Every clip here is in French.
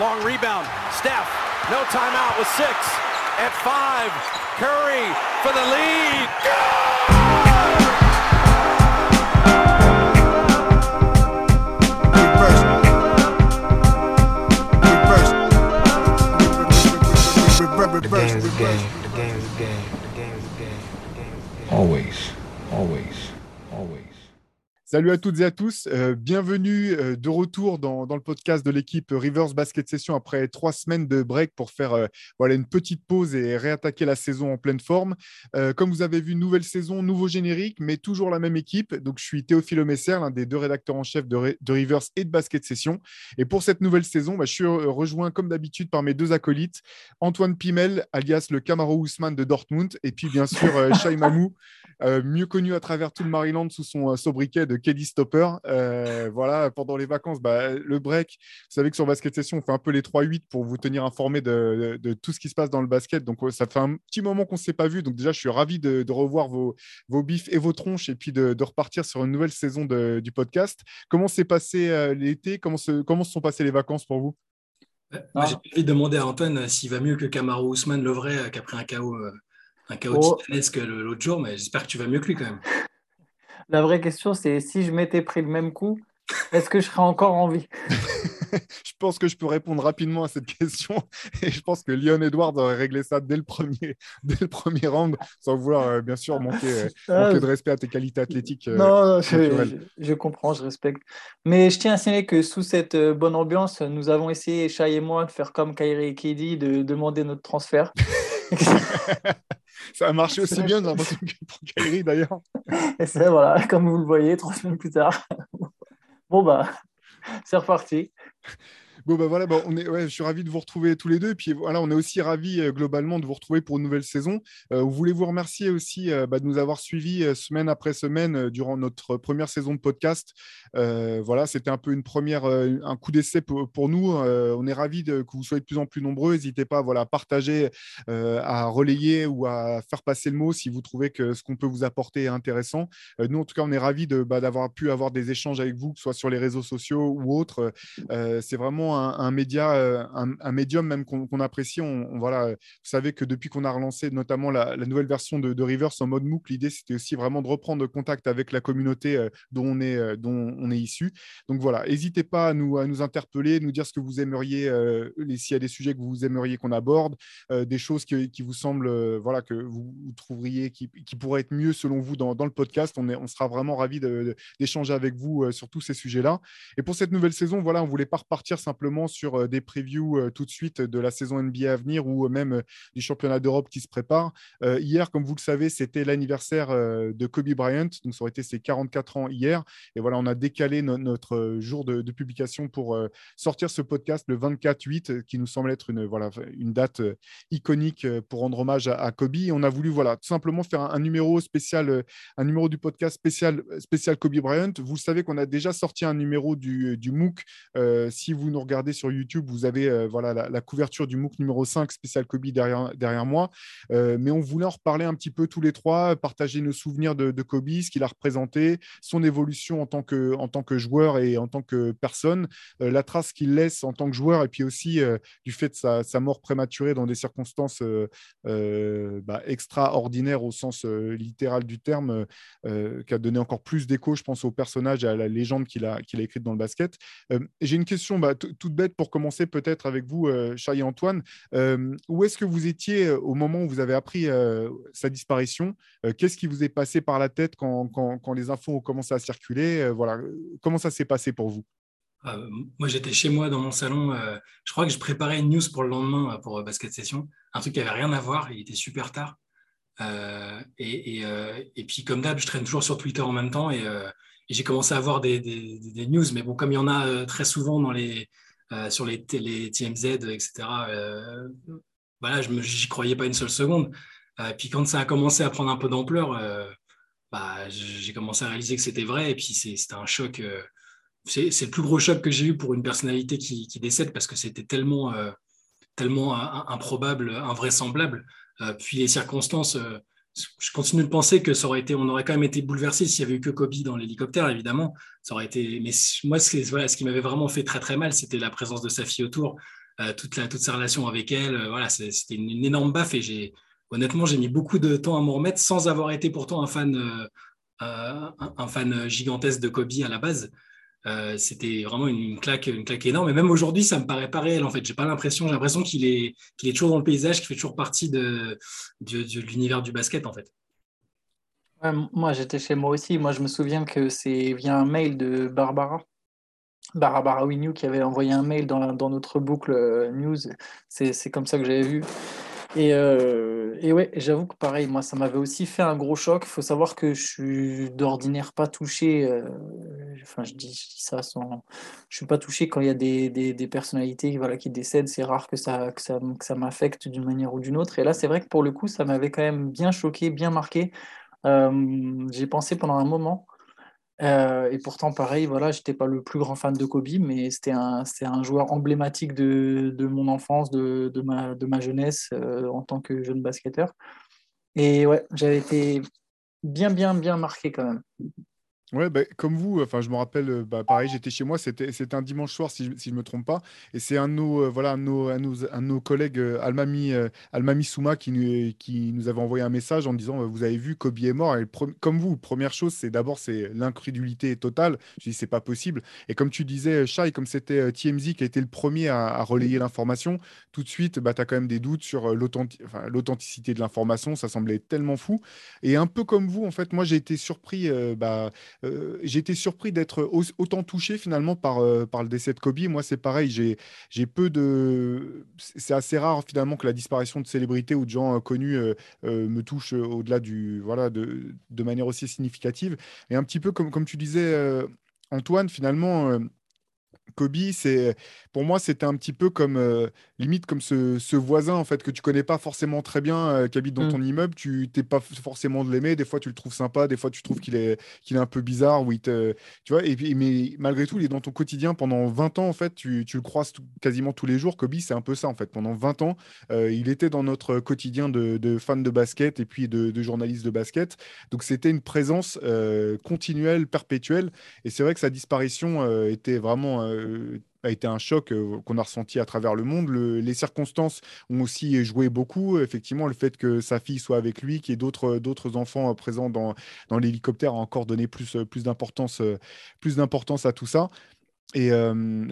long rebound. Steph, no timeout with six. At five, Curry for the lead. The game is game. The game is game. The game Salut à toutes et à tous, euh, bienvenue euh, de retour dans, le podcast de l'équipe Rivers Basket Session après trois semaines de break pour faire euh, voilà, une petite pause et réattaquer la saison en pleine forme. Comme vous avez vu, nouvelle saison, nouveau générique, mais toujours la même équipe. Donc je suis Théophile Messer, l'un des deux rédacteurs en chef de, de Rivers et de Basket Session. Et pour cette nouvelle saison, bah, je suis rejoint comme d'habitude par mes deux acolytes, Antoine Pimel, alias le Camaro Ousmane de Dortmund, et puis bien sûr Shai Mamou, mieux connu à travers tout le Maryland sous son sobriquet de Keddy Stopper. Euh, voilà, pendant les vacances, bah, le break, vous savez que sur Basket Session, on fait un peu les 3-8 pour vous tenir informé de, de- de tout ce qui se passe dans le basket. Donc, euh, ça fait un petit moment qu'on ne s'est pas vu. Donc, déjà, je suis ravi de, de revoir vos, vos bifs et vos tronches et puis de, repartir sur une nouvelle saison du podcast. Comment s'est passé euh, l'été? Comment se, comment se sont passées les vacances pour vous? J'ai envie de demander à Antoine s'il va mieux que Camaro Ousmane le vrai, qui a pris un KO, un KO Oh. titanesque l'autre jour, mais j'espère que tu vas mieux que lui quand même. La vraie question, c'est si je m'étais pris le même coup, est-ce que je serais encore en vie? Je pense que je peux répondre rapidement à cette question et je pense que Leon Edwards aurait réglé ça dès le premier, dès le premier round, sans vouloir euh, bien sûr manquer, euh, Ah, manquer de respect à tes qualités athlétiques. euh, non, non, je, naturel. je- je comprends, je respecte. Mais je tiens à signaler que sous cette bonne ambiance, nous avons essayé, Shai et moi, de faire comme Kyrie et KD, de demander notre transfert. Ça a marché aussi bien, j'ai l'impression que pour Kyrie d'ailleurs. Et c'est voilà, comme vous le voyez, trois semaines plus tard. Bon, bah, c'est reparti. Bon, bah voilà, bah, on est, ouais, je suis ravi de vous retrouver tous les deux. Et puis voilà, on est aussi ravi euh, globalement de vous retrouver pour une nouvelle saison. Euh, on voulait vous remercier aussi euh, bah, de nous avoir suivis euh, semaine après semaine durant notre première saison de podcast. Voilà, c'était un peu une première, un coup d'essai pour, nous. On est ravis de, que vous soyez de plus en plus nombreux. N'hésitez pas voilà, à partager, à relayer ou à faire passer le mot si vous trouvez que ce qu'on peut vous apporter est intéressant. Nous, en tout cas, on est ravis de, bah, d'avoir pu avoir des échanges avec vous, que ce soit sur les réseaux sociaux ou autres. C'est vraiment un, média, euh, un, médium même qu'on apprécie. On, voilà, euh, vous savez que depuis qu'on a relancé notamment la, nouvelle version de, de Rivers en mode MOOC, l'idée c'était aussi vraiment de reprendre contact avec la communauté euh, dont, on est, dont on est issu. Donc voilà, n'hésitez pas à nous, à nous interpeller, nous dire ce que vous aimeriez, euh, s'il y a des sujets que vous aimeriez qu'on aborde, des choses qui, vous semblent, voilà, que vous, trouveriez qui, qui pourraient être mieux selon vous dans, le podcast. On, est, on sera vraiment ravis d'échanger avec vous sur tous ces sujets-là. Et pour cette nouvelle saison, voilà, on voulait pas repartir simplement sur euh, des previews euh, tout de suite de la saison NBA à venir ou euh, même du championnat d'Europe qui se prépare. Hier, comme vous le savez, c'était l'anniversaire de Kobe Bryant, donc ça aurait été ses 44 ans hier. Et voilà, on a décalé no- notre jour de, publication pour sortir ce podcast le 24-8, euh, qui nous semble être une, voilà, une date iconique pour rendre hommage à, Kobe. On a voulu voilà, tout simplement faire un, numéro spécial, un numéro du podcast spécial, spécial Kobe Bryant. Vous savez qu'on a déjà sorti un numéro du, du MOOC. Si vous nous sur YouTube, vous avez euh, voilà, la, couverture du MOOC numéro 5 spécial Kobe derrière, derrière moi. Euh, mais on voulait en reparler un petit peu tous les trois, partager nos souvenirs de, Kobe, ce qu'il a représenté, son évolution en tant que, en tant que joueur et en tant que personne, euh, la trace qu'il laisse en tant que joueur, et puis aussi du fait de sa, mort prématurée dans des circonstances bah, extraordinaires au sens littéral du terme, qui a donné encore plus d'écho, je pense, au personnage et à la légende qu'il a, qu'il a écrite dans le basket. J'ai une question bah, toute bête pour commencer peut-être avec vous, euh, Chai et Antoine. Euh, où est-ce que vous étiez euh, au moment où vous avez appris euh, sa disparition? Qu'est-ce qui vous est passé par la tête quand, quand- les infos ont commencé à circuler? Voilà, comment ça s'est passé pour vous? Moi, j'étais chez moi dans mon salon. je crois que je préparais une news pour le lendemain pour Basket Session. Un truc qui avait rien à voir. Il était super tard. Et, puis, comme d'hab, je traîne toujours sur Twitter en même temps. Et, j'ai commencé à voir des, news. Mais bon, comme il y en a très souvent dans les, sur les, les TMZ, etc., euh, voilà, je n'y croyais pas une seule seconde. Euh, puis quand ça a commencé à prendre un peu d'ampleur, euh, bah, j'ai commencé à réaliser que c'était vrai. Et puis, c'était un choc. euh, c'est le plus gros choc que j'ai eu pour une personnalité qui, qui décède parce que c'était tellement, euh, tellement euh, improbable, invraisemblable. Euh, puis les circonstances, euh, je continue de penser que ça aurait été, on aurait quand même été bouleversé s'il y avait eu que Kobe dans l'hélicoptère, évidemment. Ça aurait été, mais moi, ce, qui- m'avait vraiment fait très très mal, c'était la présence de sa fille autour. toute, la, toute sa relation avec elle. voilà, c'était une, énorme baffe et j'ai honnêtement, j'ai mis beaucoup de temps à m'en remettre sans avoir été pourtant un fan, un, fan gigantesque de Kobe à la base. C'était vraiment une, claque, une claque énorme. Et même aujourd'hui, ça me paraît pas réel. En fait, j'ai pas l'impression. J'ai l'impression qu'il est, qu'il est toujours dans le paysage, qu'il fait toujours partie de, de, de l'univers du basket, en fait moi, j'étais chez moi aussi. Moi, je me souviens que c'est via un mail de Barbara, Barbara Winew, qui avait envoyé un mail dans, dans notre boucle euh, news. C'est comme ça que j'avais vu. Et, euh, ouais, j'avoue que pareil, moi, ça m'avait aussi fait un gros choc. Il faut savoir que je suis d'ordinaire pas touché. Euh, enfin, je dis, ça sans. Je suis pas touché quand il y a des, des, des personnalités voilà, qui décèdent. C'est rare que ça, que ça, que ça m'affecte d'une manière ou d'une autre. Et là, c'est vrai que pour le coup, ça m'avait quand même bien choqué, bien marqué. Euh, j'ai pensé pendant un moment. Euh, et pourtant, pareil, voilà, j'étais pas le plus grand fan de Kobe, mais c'était un, un joueur emblématique de, de mon enfance, de, de, ma, de ma jeunesse euh, en tant que jeune basketteur. Et ouais, j'avais été bien, bien, bien marqué quand même. Ouais, bah, comme vous, enfin, je me rappelle, euh, bah, pareil, j'étais chez moi, c'était un dimanche soir, si je si je me trompe pas, et c'est un de nos, euh, voilà, un de nos, un de nos, collègues, euh, Almami, Almami Souma, qui nous, qui nous avait envoyé un message en disant, vous avez vu, Kobe est mort, et comme vous, première chose, c'est d'abord, c'est l'incrédulité totale. Je dis, c'est pas possible. Et comme tu disais, Shai, comme c'était TMZ qui a été le premier à, relayer l'information, tout de suite, bah, tu as quand même des doutes sur l'authenticité de l'information, ça semblait tellement fou. Et un peu comme vous, en fait, moi, j'ai été surpris, bah, euh, été surpris d'être autant touché finalement par, euh, par le décès de Kobe. Moi, c'est pareil, j'ai peu de. C'est assez rare finalement que la disparition de célébrités ou de gens euh, connus me touche au-delà du. Voilà, de, de, manière aussi significative. Et un petit peu comme, comme tu disais, Antoine, finalement. Kobe, c'est pour moi, c'était un petit peu comme limite comme ce, voisin en fait que tu connais pas forcément très bien, euh, qui habite dans mmh. ton immeuble, tu t'es pas forcément de l'aimer. Des fois, tu le trouves sympa, des fois, tu trouves qu'il est, qu'il est un peu bizarre, ou te, tu vois. Et puis, mais malgré tout, il est dans ton quotidien pendant 20 ans en fait. Tu, tu le croises quasiment tous les jours. Kobe, c'est un peu ça en fait. Pendant 20 ans, euh, il était dans notre quotidien de, de fans de basket et puis de, de journalistes de basket. Donc, c'était une présence euh, continuelle, perpétuelle. Et c'est vrai que sa disparition était vraiment a été un choc euh, qu'on a ressenti à travers le monde. les circonstances ont aussi joué beaucoup. Effectivement, le fait que sa fille soit avec lui, qu'il y ait d'autres, d'autres enfants euh, présents dans, dans l'hélicoptère a encore donné plus, euh, plus, d'importance, à tout ça. Et,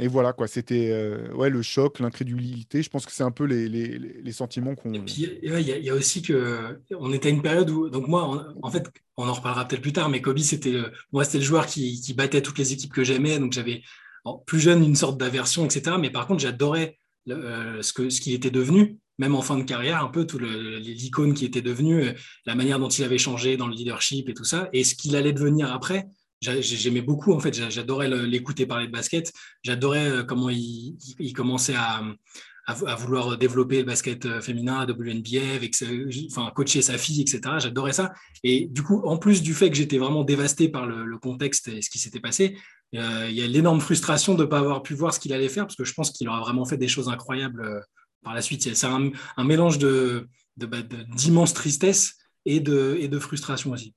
voilà, quoi. C'était ouais, le choc, l'incrédulité. Je pense que c'est un peu les, les, les sentiments qu'on. Et puis, il y, a aussi que. On était à une période où. Donc, moi, en fait, on en reparlera peut-être plus tard, mais Kobe, c'était, moi, c'était le joueur qui, qui battait toutes les équipes que j'aimais. Donc, j'avais plus jeune, une sorte d'aversion, etc. Mais par contre, j'adorais euh, ce qu'il était devenu, même en fin de carrière, un peu tout l'icône qui était devenu, euh, la manière dont il avait changé dans le leadership et tout ça, et ce qu'il allait devenir après. J'aimais beaucoup, en fait, j'adorais l'écouter parler de basket, j'adorais euh, comment il, commençait à, vouloir développer le basket féminin à WNBA, avec, enfin, coacher sa fille, etc. J'adorais ça. Et du coup, en plus du fait que j'étais vraiment dévasté par le contexte et ce qui s'était passé, euh, il y a l'énorme frustration de ne pas avoir pu voir ce qu'il allait faire, parce que je pense qu'il aura vraiment fait des choses incroyables euh, par la suite. C'est un, mélange bah, d'immense de, tristesse et de, et de frustration aussi.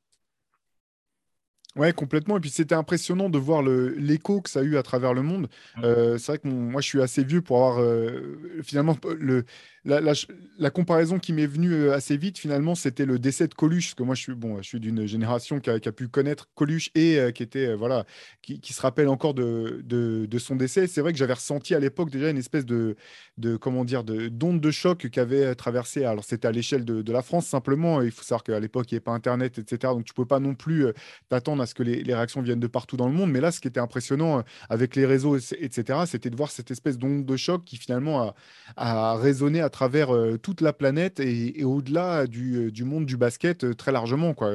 Ouais, complètement. Et puis c'était impressionnant de voir l'écho que ça a eu à travers le monde. Euh, c'est vrai que moi, je suis assez vieux pour avoir finalement le, la, comparaison qui m'est venue euh, assez vite, finalement, c'était le décès de Coluche. Parce que moi, je suis, bon, suis d'une génération qui a, pu connaître Coluche et euh, qui, était, euh, voilà, qui, se rappelle encore de, son décès. C'est vrai que j'avais ressenti à l'époque déjà une espèce de, comment dire, d'onde de, choc qu'avait traversé. Alors, c'était à l'échelle de, la France simplement. Il faut savoir qu'à l'époque, il n'y avait pas Internet, etc. Donc, tu ne peux pas non plus t'attendre à ce que les, les, réactions viennent de partout dans le monde. Mais là, ce qui était impressionnant avec les réseaux, etc., c'était de voir cette espèce d'onde de choc qui finalement a, a résonné à travers euh, toute la planète et, au-delà du, euh, du, monde du basket euh, très largement. Quoi.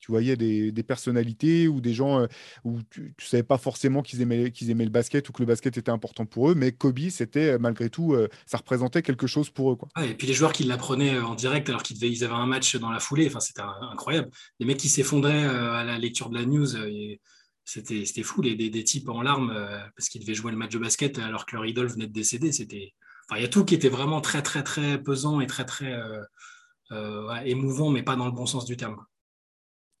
Tu voyais des, personnalités ou des gens où tu ne savais pas forcément qu'ils aimaient, qu'ils aimaient le basket ou que le basket était important pour eux, mais Kobe, c'était malgré tout, ça représentait quelque chose pour eux. Quoi. et puis les joueurs qui l'apprenaient en direct alors qu'ils ils avaient un match dans la foulée, enfin, c'était incroyable. Les mecs qui s'effondraient à la lecture de la news. c'était, c'était fou, les, des, types en larmes parce qu'ils devaient jouer le match de basket alors que leur idole venait de décéder. C'était, il y a tout qui était vraiment très, pesant et très, très euh, euh, émouvant, mais pas dans le bon sens du terme.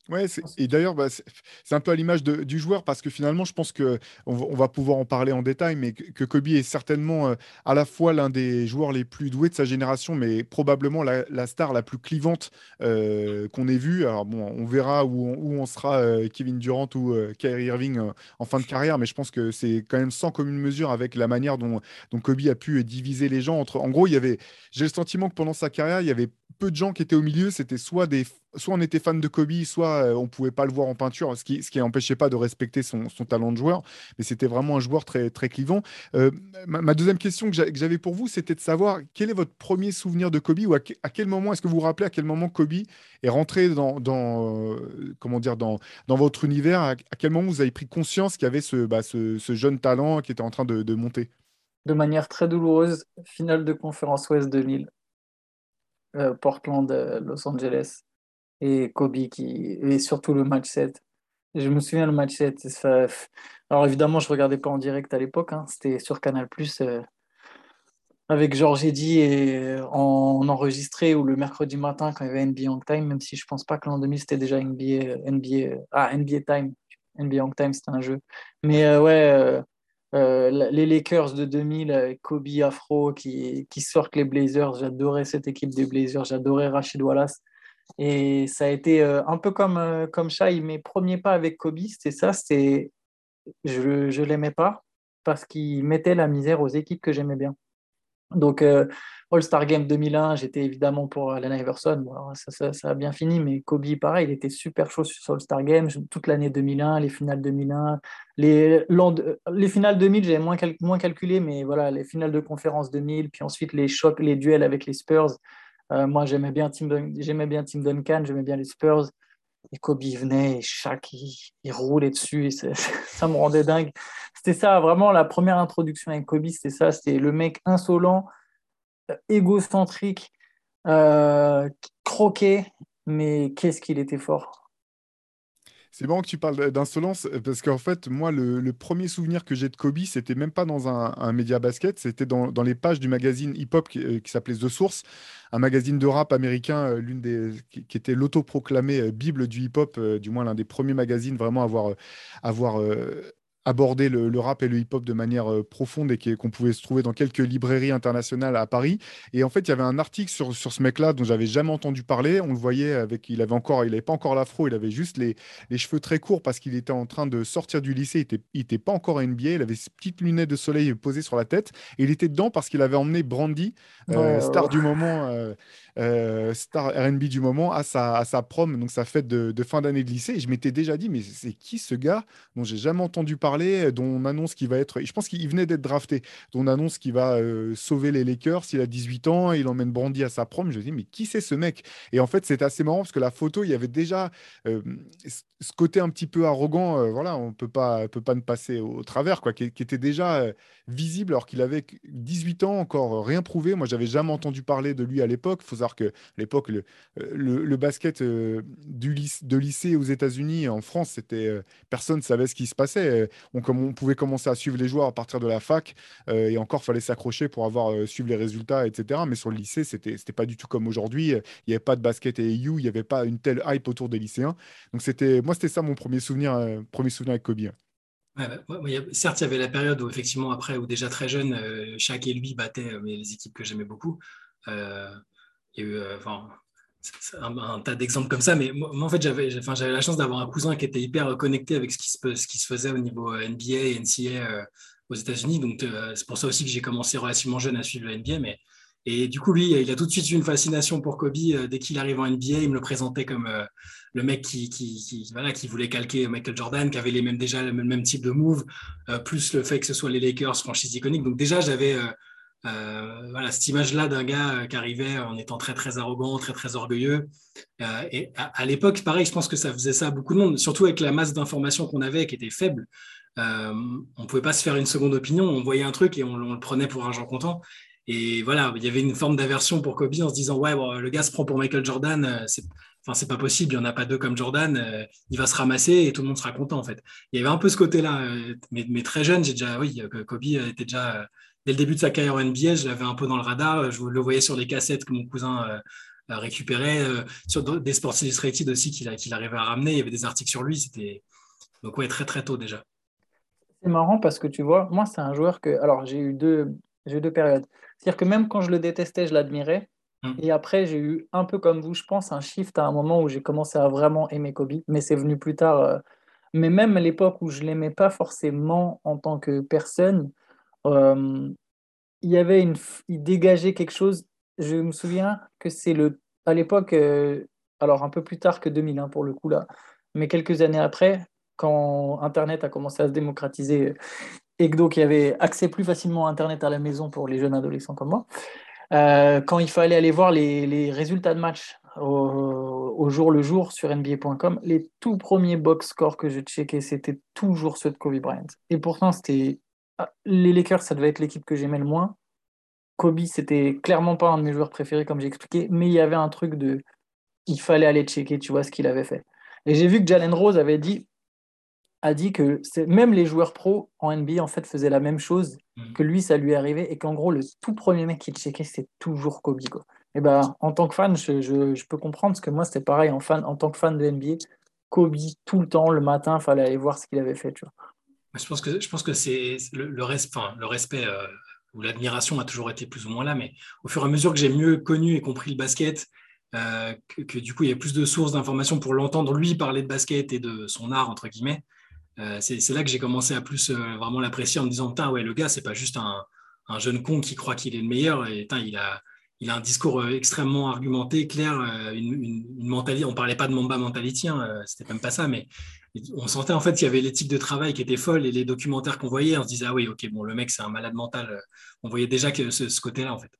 Ouais, et d'ailleurs, bah, c'est un peu à l'image du joueur parce que finalement, je pense qu'on on va pouvoir en parler en détail, mais que, Kobe est certainement euh, à la fois l'un des joueurs les plus doués de sa génération, mais probablement la, star la plus clivante euh, qu'on ait vue. Alors bon, on verra où on, sera euh, Kevin Durant ou Kyrie Irving en fin de carrière, mais je pense que c'est quand même sans commune mesure avec la manière dont, dont Kobe a pu diviser les gens entre. En gros, il y avait, j'ai le sentiment que pendant sa carrière, il y avait peu de gens qui étaient au milieu. C'était soit des soit on était fan de Kobe, soit euh, on pouvait pas le voir en peinture, ce qui ce qui n'empêchait pas de respecter son, talent de joueur. Mais c'était vraiment un joueur très très clivant. Euh, ma, deuxième question que j'avais pour vous, c'était de savoir quel est votre premier souvenir de Kobe ou à, quel moment est-ce que vous vous rappelez à quel moment Kobe est rentré dans, dans euh, comment dire dans, dans votre univers? À, quel moment vous avez pris conscience qu'il y avait ce, bah, ce, jeune talent qui était en train de, de monter? De manière très douloureuse, finale de conférence Ouest 2000. Portland, Los Angeles et Kobe qui et surtout le match 7. Je me souviens le match 7. Alors évidemment, je regardais pas en direct à l'époque, hein. c'était sur Canal euh, avec Georges Eddy et en, enregistré ou le mercredi matin quand il y avait NBA Young Time, même si je pense pas que l'an 2000 c'était déjà NBA, NBA, ah, NBA Time. NBA Young Time c'était un jeu. Mais euh, ouais, euh, les Lakers de 2000, Kobe Afro qui, qui sortent les Blazers, j'adorais cette équipe des Blazers, j'adorais Rachid Wallace. Et ça a été euh, un peu comme, euh, comme Shai, mes premiers pas avec Kobe, c'était ça, c'était je ne l'aimais pas parce qu'il mettait la misère aux équipes que j'aimais bien. Donc, euh, All-Star Game 2001, j'étais évidemment pour Allen Iverson. ça, ça, a bien fini, mais Kobe, pareil, il était super chaud sur All-Star Game. Toute l'année 2001, les finales 2001. Les, les finales 2000, j'avais moins, moins calculé, mais voilà, les finales de conférence 2000, puis ensuite les chocs, les duels avec les Spurs. Euh, moi, j'aimais bien, Tim j'aimais bien Tim Duncan, j'aimais bien les Spurs. Et Kobe venait et chaque, il, roulait dessus. Et ça me rendait dingue. C'était ça, vraiment, la première introduction avec Kobe, c'était ça. C'était le mec insolent, euh, égocentrique, euh, croqué, mais qu'est-ce qu'il était fort. C'est marrant que tu parles d'insolence parce qu'en fait, moi, le, premier souvenir que j'ai de Kobe, c'était même pas dans un, média basket, c'était dans, les pages du magazine hip-hop qui, euh, s'appelait The Source, un magazine de rap américain, euh, l'une des qui, était l'autoproclamée euh, bible du hip-hop, du moins l'un des premiers magazines vraiment à avoir, avoir aborder le, rap et le hip-hop de manière euh, profonde et qu'on pouvait se trouver dans quelques librairies internationales à Paris. Et en fait, il y avait un article sur, sur ce mec-là dont j'avais jamais entendu parler. On le voyait avec, il avait encore, il avait pas encore l'afro, il avait juste les, les, cheveux très courts parce qu'il était en train de sortir du lycée. Il était, il était pas encore à NBA. Il avait ses petites lunettes de soleil posées sur la tête. Et il était dedans parce qu'il avait emmené Brandy, euh, star du moment. Euh, star RB du moment à sa, à sa prom, donc sa fête de, fin d'année de lycée. Et je m'étais déjà dit, mais c'est qui ce gars dont j'ai jamais entendu parler, dont on annonce qu'il va être. Je pense qu'il venait d'être drafté, dont on annonce qu'il va euh, sauver les Lakers. Il a 18 ans, il emmène Brandy à sa prom. Je me dis, mais qui c'est ce mec? Et en fait, c'est assez marrant parce que la photo, il y avait déjà euh, ce côté un petit peu arrogant. voilà, on peut pas, peut pas ne passer au, travers, quoi, qui, était déjà visible alors qu'il avait 18 ans, encore rien prouvé. Moi, j'avais jamais entendu parler de lui à l'époque. Faut que l'époque, le, basket euh, du de lycée aux États-Unis, en France, c'était euh, personne ne savait ce qui se passait. On, on, pouvait commencer à suivre les joueurs à partir de la fac euh, et encore fallait s'accrocher pour avoir suivre les résultats, etc. Mais sur le lycée, c'était pas du tout comme aujourd'hui. Il n'y avait pas de basket et EU, il n'y avait pas une telle hype autour des lycéens. Donc c'était moi, c'était ça mon premier souvenir, premier souvenir avec Kobe. Bah, certes, il y avait la période où, effectivement, après, où déjà très jeune, chaque et lui battait les équipes que j'aimais beaucoup. Il y a eu euh, un, tas d'exemples comme ça, mais moi, en fait, j'avais la chance d'avoir un cousin qui était hyper connecté avec ce qui se, ce qui se faisait au niveau euh, NBA et NCA euh, aux États-Unis. Donc, c'est pour ça aussi que j'ai commencé relativement jeune à suivre le NBA. Mais, et du coup, lui, il a tout de suite eu une fascination pour Kobe. dès qu'il arrive en NBA, il me le présentait comme le mec qui, qui, voilà, qui voulait calquer Michael Jordan, qui avait les mêmes, déjà le même, type de move, plus le fait que ce soit les Lakers, franchise iconique. Donc, déjà, j'avais voilà, cette image-là d'un gars euh, qui arrivait en étant très très arrogant, très très orgueilleux. Euh, et à, l'époque, pareil, je pense que ça faisait ça à beaucoup de monde, surtout avec la masse d'informations qu'on avait qui était faible. on ne pouvait pas se faire une seconde opinion, on voyait un truc et on, le prenait pour argent comptant. Et voilà, il y avait une forme d'aversion pour Kobe en se disant Ouais, le gars se prend pour Michael Jordan, c'est enfin, pas possible, il n'y en a pas deux comme Jordan, il va se ramasser et tout le monde sera content en fait. Il y avait un peu ce côté-là, mais, mais, très jeune, j'ai déjà, oui, Kobe était déjà dès le début de sa carrière en NBA, je l'avais un peu dans le radar. Je le voyais sur les cassettes que mon cousin euh, récupérait sur des Sports Illustrated aussi qu'il arrivait à ramener. Il y avait des articles sur lui. C'était donc ouais très très tôt déjà. C'est marrant parce que tu vois, moi c'est un joueur que alors j'ai eu deux j'ai eu deux périodes. C'est-à-dire que même quand je le détestais, je l'admirais. Hmm. Et après, j'ai eu un peu comme vous, je pense, un shift à un moment où j'ai commencé à vraiment aimer Kobe, mais c'est venu plus tard. Mais même à l'époque où je l'aimais pas forcément en tant que personne, euh, il y avait une, il dégageait quelque chose. Je me souviens que c'est le, à l'époque, euh, alors un peu plus tard que 2001 pour le coup là, mais quelques années après, quand Internet a commencé à se démocratiser et que donc il y avait accès plus facilement à Internet à la maison pour les jeunes adolescents comme moi, euh, quand il fallait aller voir les, les résultats de match au, jour le jour sur NBA.com, les tout premiers box scores que je checkais, c'était toujours ceux de Kobe Bryant. Et pourtant, c'était les Lakers, ça devait être l'équipe que j'aimais le moins. Kobe, c'était clairement pas un de mes joueurs préférés, comme j'ai expliqué, mais il y avait un truc de. Il fallait aller checker, tu vois, ce qu'il avait fait. Et j'ai vu que Jalen Rose avait dit, a dit que même les joueurs pros en NBA, en fait, faisaient la même chose, mm. que lui, ça lui arrivait, et qu'en gros, le tout premier mec qui checkait, c'était toujours Kobe. Quoi. Et ben, en tant que fan, je, je, peux comprendre, parce que moi, c'était pareil, en, fan, en tant que fan de NBA, Kobe, tout le temps, le matin, il fallait aller voir ce qu'il avait fait. Tu vois. Je pense que, je pense que c'est le, respect euh, ou l'admiration a toujours été plus ou moins là, mais au fur et à mesure que j'ai mieux connu et compris le basket, euh, que, du coup, il y a plus de sources d'informations pour l'entendre, lui, parler de basket et de son art, entre guillemets, euh, c'est là que j'ai commencé à plus vraiment l'apprécier en me disant, ouais, le gars, c'est pas juste un, un, jeune con qui croit qu'il est le meilleur, et il a il a un discours euh, extrêmement argumenté, clair, euh, une, mentalité. On parlait pas de Mamba mentality, hein, euh, c'était même pas ça, mais on sentait en fait qu'il y avait l'éthique de travail qui était folle et les documentaires qu'on voyait, on se disait ah oui, ok, bon, le mec c'est un malade mental. On voyait déjà que ce, côté-là en fait.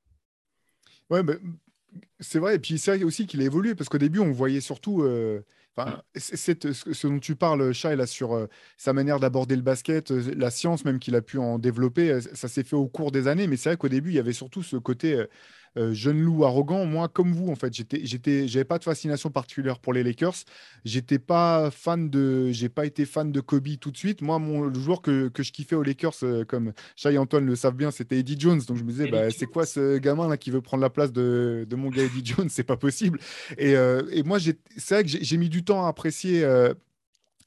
Ouais, mais c'est vrai. Et puis c'est vrai aussi qu'il a évolué parce qu'au début on voyait surtout. Enfin, c'est ce dont tu parles, Chai, là, sur sa manière d'aborder le basket, la science même qu'il a pu en développer, ça s'est fait au cours des années, mais c'est vrai qu'au début, il y avait surtout ce côté euh, jeune loup arrogant. Moi, comme vous, en fait, j'étais, j'étais, j'avais pas de fascination particulière pour les Lakers. J'étais pas fan de, j'ai pas été fan de Kobe tout de suite. Moi, mon, le joueur que, que je kiffais aux Lakers, euh, comme Shai et Antoine le savent bien, c'était Eddie Jones. Donc je me disais, bah, c'est quoi ce gamin là qui veut prendre la place de, de mon gars Eddie Jones? C'est pas possible. Et, euh, et moi, c'est vrai que j'ai mis du temps à apprécier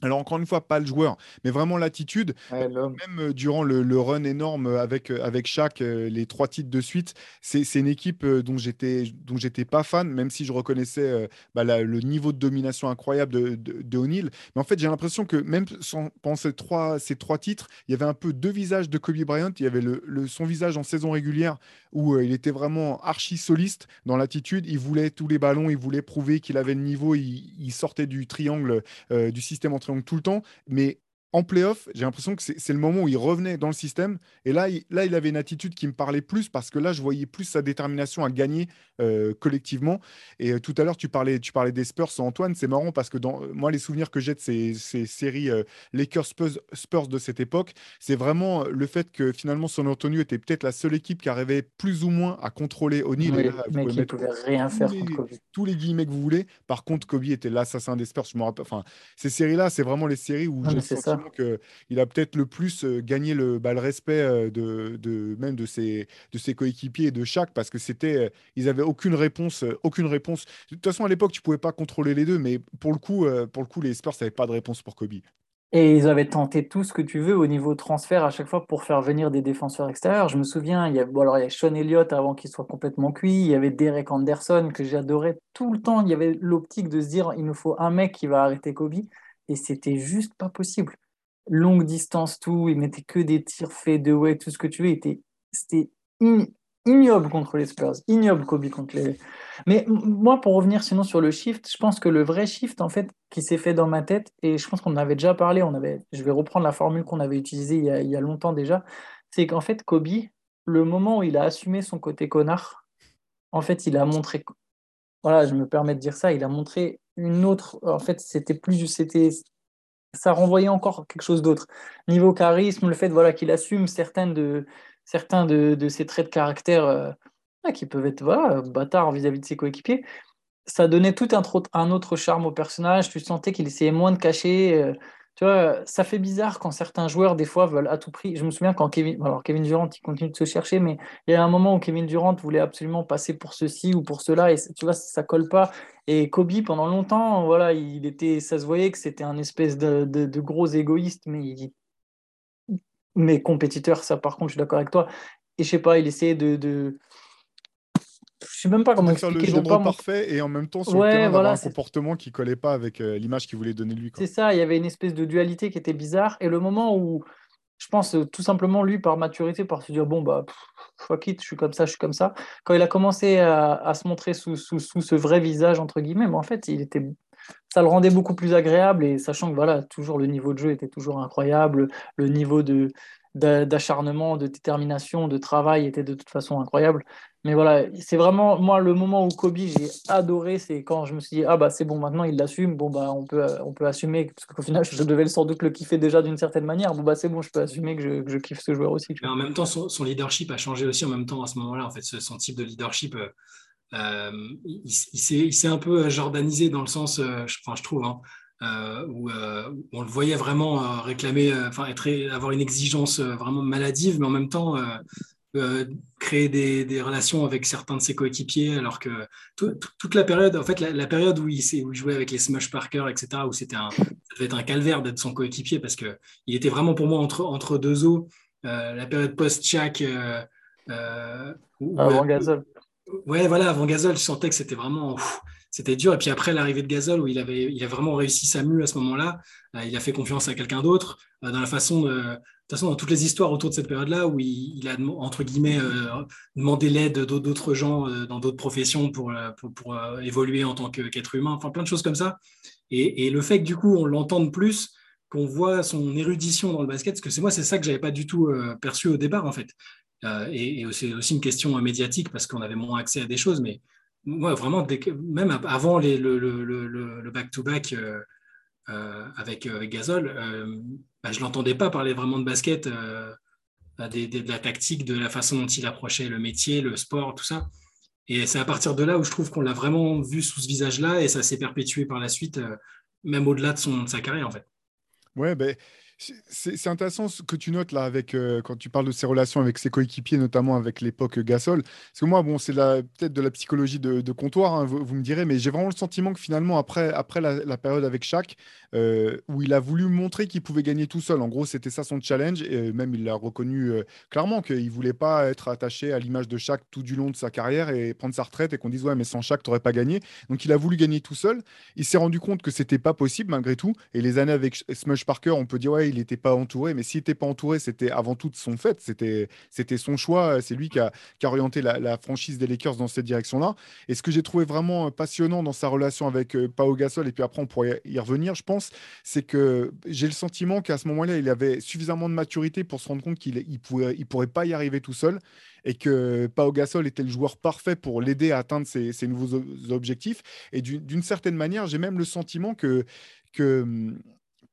alors encore une fois, pas le joueur, mais vraiment l'attitude. même euh, durant le, run énorme avec, euh, avec Shaq, euh, les trois titres de suite, c'est une équipe dont j'étais dont j'étais pas fan, même si je reconnaissais bah, le niveau de domination incroyable de, de, O'Neill. Mais en fait, j'ai l'impression que même sans, pendant ces trois, ces trois titres, il y avait un peu deux visages de Kobe Bryant. Il y avait le, son visage en saison régulière où il était vraiment archi soliste dans l'attitude. Il voulait tous les ballons, il voulait prouver qu'il avait le niveau, il, sortait du triangle du système entraîneur tout le temps, mais en playoff, j'ai l'impression que c'est le moment où il revenait dans le système. Et là il, là, il avait une attitude qui me parlait plus parce que là, je voyais plus sa détermination à gagner euh, collectivement. Et euh, tout à l'heure, tu parlais, tu parlais des Spurs, Antoine. C'est marrant parce que dans moi, les souvenirs que j'ai de ces, ces séries euh, Lakers Spurs, de cette époque, c'est vraiment le fait que finalement, San Antonio était peut-être la seule équipe qui arrivait plus ou moins à contrôler O'Neal. Oui, pouvait rien faire contre Tous les guillemets que vous voulez. Par contre, Kobe était l'assassin des Spurs. Je me rappelle. Enfin, ces séries-là, c'est vraiment les séries où j'ai senti qu'il a peut-être le plus euh, gagné le, bah, respect euh, de, même de ses, coéquipiers et de chaque parce que c'était, euh, ils avaient aucune réponse, aucune réponse. De toute façon, à l'époque, tu pouvais pas contrôler les deux, mais pour le coup, pour le coup, les Spurs n'avaient pas de réponse pour Kobe. Et ils avaient tenté tout ce que tu veux au niveau transfert à chaque fois pour faire venir des défenseurs extérieurs. Je me souviens, il y a, bon, alors il y a Sean Elliott avant qu'il soit complètement cuit, il y avait Derek Anderson que j'adorais tout le temps. Il y avait l'optique de se dire il nous faut un mec qui va arrêter Kobe et c'était juste pas possible longue distance, tout. Il mettait que des tirs faits de way, tout ce que tu veux. C'était ignoble contre les Spurs, ignoble Kobe contre les. Mais moi, pour revenir sinon sur le shift, je pense que le vrai shift en fait qui s'est fait dans ma tête, et je pense qu'on avait déjà parlé, on avait, je vais reprendre la formule qu'on avait utilisée il y a, il y a longtemps déjà, c'est qu'en fait Kobe, le moment où il a assumé son côté connard, en fait, il a montré, voilà, je me permets de dire ça, il a montré une autre, en fait, c'était plus, c'était ça renvoyait encore quelque chose d'autre. Niveau charisme, le fait voilà, qu'il assume certaines de, certains de, de, ses traits de caractère euh, qui peuvent être voilà, bâtards vis-à-vis de ses coéquipiers, ça donnait tout un, un, autre charme au personnage. Tu sentais qu'il essayait moins de cacher. Euh, tu vois, ça fait bizarre quand certains joueurs, des fois, veulent à tout prix. Je me souviens quand Kevin, alors Kevin Durant, il continue de se chercher, mais il y a un moment où Kevin Durant voulait absolument passer pour ceci ou pour cela, et tu vois, ça colle pas. Et Kobe, pendant longtemps, voilà, il était, ça se voyait que c'était un espèce de, de, gros égoïste, mais, mais compétiteur, ça par contre, je suis d'accord avec toi. Et je sais pas, il essayait de je sais même pas comment expliquer. Faire le genre parfait et en même temps sur le terrain un comportement qui collait pas avec euh, l'image qu'il voulait donner lui. C'est ça, il y avait une espèce de dualité qui était bizarre. Et le moment où, je pense euh, tout simplement lui par maturité, par se dire bon bah fuck it, je suis comme ça, je suis comme ça. Quand il a commencé à, se montrer sous, sous, sous, ce vrai visage entre guillemets, mais en fait il était ça le rendait beaucoup plus agréable et sachant que voilà toujours le niveau de jeu était toujours incroyable, le niveau de d'acharnement, de détermination, de travail était de toute façon incroyable. Mais voilà, c'est vraiment moi le moment où Kobe j'ai adoré, c'est quand je me suis dit ah bah c'est bon maintenant il l'assume, bon bah on peut on peut assumer parce qu'au final je devais sans doute le kiffer déjà d'une certaine manière, bon bah c'est bon je peux assumer que je, kiffe ce joueur aussi. Mais en même temps son, leadership a changé aussi en même temps à ce moment-là en fait son type de leadership. Euh, euh, il, il s'est un peu jordanisé dans le sens, euh, je, enfin, je trouve, hein, euh, où, on le voyait vraiment réclamer, enfin, avoir une exigence vraiment maladive, mais en même temps créer des, relations avec certains de ses coéquipiers, alors que toute la période, en fait, la, période où il, où il, jouait avec les Smush Parker, etc., où c'était un, ça devait être un calvaire d'être son coéquipier parce que il était vraiment pour moi entre, entre deux eaux. la période post-Chac. Avant Gasol. Ouais, voilà, avant Gasol, je sentais que c'était vraiment. C'était dur. Et puis après l'arrivée de Gasol, où il, avait, il a vraiment réussi sa mue à ce moment-là, euh, il a fait confiance à quelqu'un d'autre, euh, dans la façon façon, dans toutes les histoires autour de cette période-là, où il, a, entre guillemets, euh, demandé l'aide d'autres gens dans d'autres professions pour, pour, évoluer en tant qu'être humain, enfin plein de choses comme ça. Et, et le fait que du coup, on l'entende plus, qu'on voit son érudition dans le basket, parce que c'est moi, c'est ça que j'avais pas du tout perçu au départ, en fait. Et, c'est aussi une question médiatique parce qu'on avait moins accès à des choses. Mais moi, vraiment, même avant le back-to-back euh, euh, avec, Gasol, bah, je ne l'entendais pas parler vraiment de basket, de la tactique, de la façon dont il approchait le métier, le sport, tout ça. Et c'est à partir de là où je trouve qu'on l'a vraiment vu sous ce visage-là et ça s'est perpétué par la suite, même au-delà de sa carrière en fait. Ouais, ben, c'est intéressant ce que tu notes là avec euh, quand tu parles de ses relations avec ses coéquipiers, notamment avec l'époque Gasol. Parce que moi, bon, c'est peut-être de la psychologie de, comptoir, hein, vous, me direz, mais j'ai vraiment le sentiment que finalement, après, après la, période avec Shaq, euh, où il a voulu montrer qu'il pouvait gagner tout seul. En gros, c'était ça son challenge, et même il l'a reconnu euh, clairement qu'il voulait pas être attaché à l'image de Shaq tout du long de sa carrière et prendre sa retraite et qu'on dise ouais, mais sans Shaq, tu n'aurais pas gagné. Donc il a voulu gagner tout seul. Il s'est rendu compte que c'était pas possible malgré tout. Et les années avec Smush Parker, on peut dire ouais, il n'était pas entouré, mais s'il n'était pas entouré, c'était avant tout de son fait, c'était, son choix, c'est lui qui a, orienté la, franchise des Lakers dans cette direction-là. Et ce que j'ai trouvé vraiment passionnant dans sa relation avec euh, Pau Gasol, et puis après on pourrait y revenir, je pense, c'est que j'ai le sentiment qu'à ce moment-là, il avait suffisamment de maturité pour se rendre compte qu'il il pourrait, pourrait pas y arriver tout seul et que Pau Gasol était le joueur parfait pour l'aider à atteindre ses, nouveaux objectifs. Et d'une certaine manière, j'ai même le sentiment que, que hum,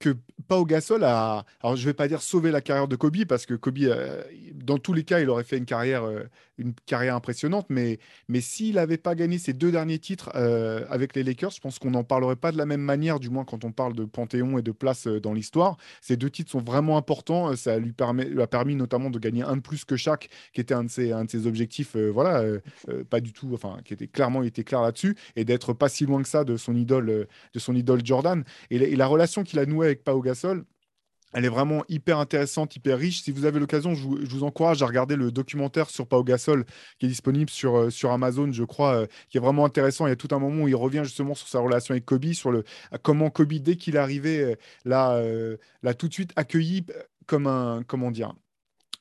que Pau Gasol a, alors je vais pas dire sauver la carrière de Kobe parce que Kobe, euh, dans tous les cas, il aurait fait une carrière, euh, une carrière impressionnante, mais, mais s'il n'avait pas gagné ses deux derniers titres euh, avec les Lakers, je pense qu'on n'en parlerait pas de la même manière, du moins quand on parle de Panthéon et de place dans l'histoire. Ces deux titres sont vraiment importants, ça lui, permet, lui a permis notamment de gagner un de plus que chaque, qui était un de ses, un de ses objectifs, voilà, pas du tout, enfin, qui était clairement, il était clair là-dessus, et d'être pas si loin que ça de son idole, de son idole Jordan. Et, et la relation qu'il a nouée avec Pau Gasol, elle est vraiment hyper intéressante, hyper riche. Si vous avez l'occasion, je, vous encourage à regarder le documentaire sur Pau Gasol qui est disponible sur, euh, Amazon, je crois, euh, qui est vraiment intéressant. Il y a tout un moment où il revient justement sur sa relation avec Kobe, sur le, comment Kobe, dès qu'il est arrivé, euh, l'a tout de suite accueilli comme un, comment dire,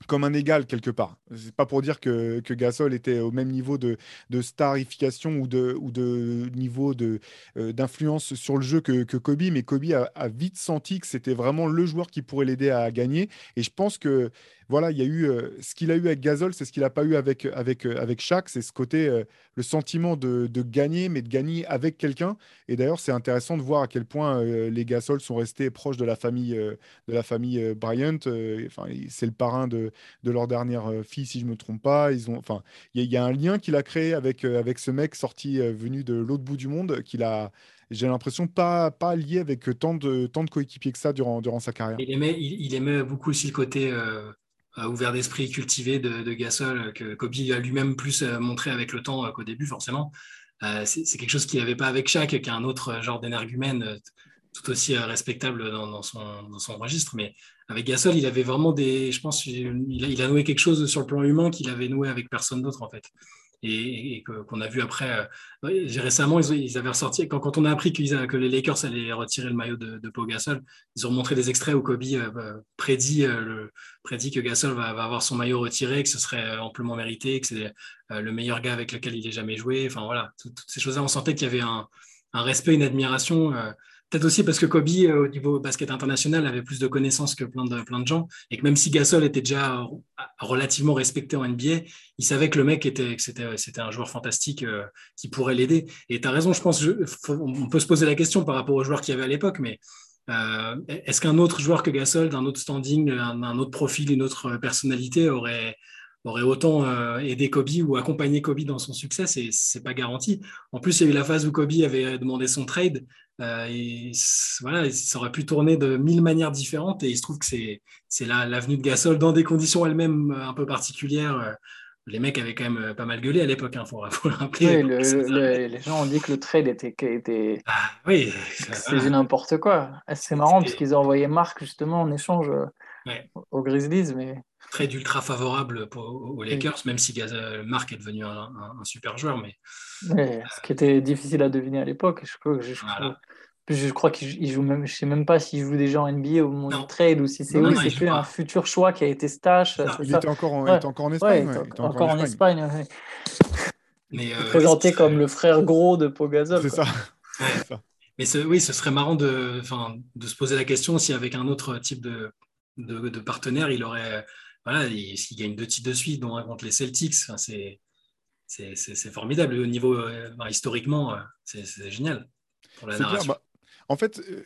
comme un égal quelque part. C'est pas pour dire que, que, Gasol était au même niveau de, de starification ou de, ou de niveau de, euh, d'influence sur le jeu que, que Kobe, mais Kobe a, vite senti que c'était vraiment le joueur qui pourrait l'aider à gagner. Et je pense que voilà, il y a eu ce qu'il a eu avec Gasol, c'est ce qu'il n'a pas eu avec, avec, avec Shaq, c'est ce côté, le sentiment de, de, gagner, mais de gagner avec quelqu'un. Et d'ailleurs, c'est intéressant de voir à quel point les Gasol sont restés proches de la famille, de la famille Bryant. Enfin, c'est le parrain de, de, leur dernière fille, si je me trompe pas. Ils ont, enfin, il y, a un lien qu'il a créé avec, avec ce mec sorti venu de l'autre bout du monde, qu'il a j'ai l'impression, pas, pas lié avec tant de, tant de coéquipiers que ça durant, durant sa carrière. Il aimait, il, aimait beaucoup aussi le côté euh, euh, ouvert d'esprit, cultivé de, de, Gasol, que Kobe a lui-même plus euh, montré avec le temps qu'au début, forcément. c'est quelque chose qu'il n'avait pas avec Shaq, qui est un autre genre d'énergumène tout aussi respectable dans, dans, son, dans, son, registre. Mais avec Gasol, il avait vraiment des. Je pense il a, il a noué quelque chose sur le plan humain qu'il avait noué avec personne d'autre, en fait et, qu'on a vu après. Euh, récemment, ils, avaient ressorti, quand, on a appris que les Lakers allaient retirer le maillot de, de Pau Gasol, ils ont montré des extraits où Kobe euh, prédit, euh, le, prédit que Gasol va, avoir son maillot retiré, que ce serait amplement mérité, que c'est le meilleur gars avec lequel il ait jamais joué. Enfin voilà, toutes, ces choses-là, on sentait qu'il y avait un, un, respect, une admiration. Peut-être aussi parce que Kobe, euh, au niveau basket international, avait plus de connaissances que plein de, gens. Et que même si Gasol était déjà relativement respecté en NBA, il savait que le mec était, c'était, un joueur fantastique euh, qui pourrait l'aider. Et tu as raison, je pense, on peut se poser la question par rapport aux joueurs qu'il y avait à l'époque, mais euh, est-ce qu'un autre joueur que Gasol, d'un autre standing, un, autre profil, une autre personnalité aurait, aurait autant aidé Kobe ou accompagné Kobe dans son succès, c'est, c'est pas garanti. En plus, il y a eu la phase où Kobe avait demandé son trade euh, voilà, ça aurait pu tourner de mille manières différentes et il se trouve que c'est, c'est l'avenue de Gasol dans des conditions elles-mêmes euh, un peu particulières. Euh, les mecs avaient quand même pas mal gueulé à l'époque, il hein, faut, le rappeler. les gens ont dit que le trade était. était... Ah, oui, c'est n'importe quoi. Ah, c'est marrant parce qu'ils ont envoyé Marc justement en échange aux Grizzlies. Mais... Trade ultra favorable aux Lakers, même si Marc est devenu un, super joueur. Mais... ce qui était difficile à deviner à l'époque. Je je, je crois qu'il joue même, je sais même pas s'il joue déjà en NBA au moment du trade ou si c'est c'est un futur choix qui a été stash. Il était encore, en, encore en Espagne. encore, en Espagne. Mais euh, présenté comme le frère gros de Pogazol. C'est ça. Mais oui, ce serait marrant de, de se poser la question si avec un autre type de, de, partenaire, il aurait, voilà, s'il gagne deux titres de suite, dont un contre les Celtics, c'est c'est formidable. Au niveau euh, historiquement, euh, c'est génial pour la narration. Bah, en fait, euh,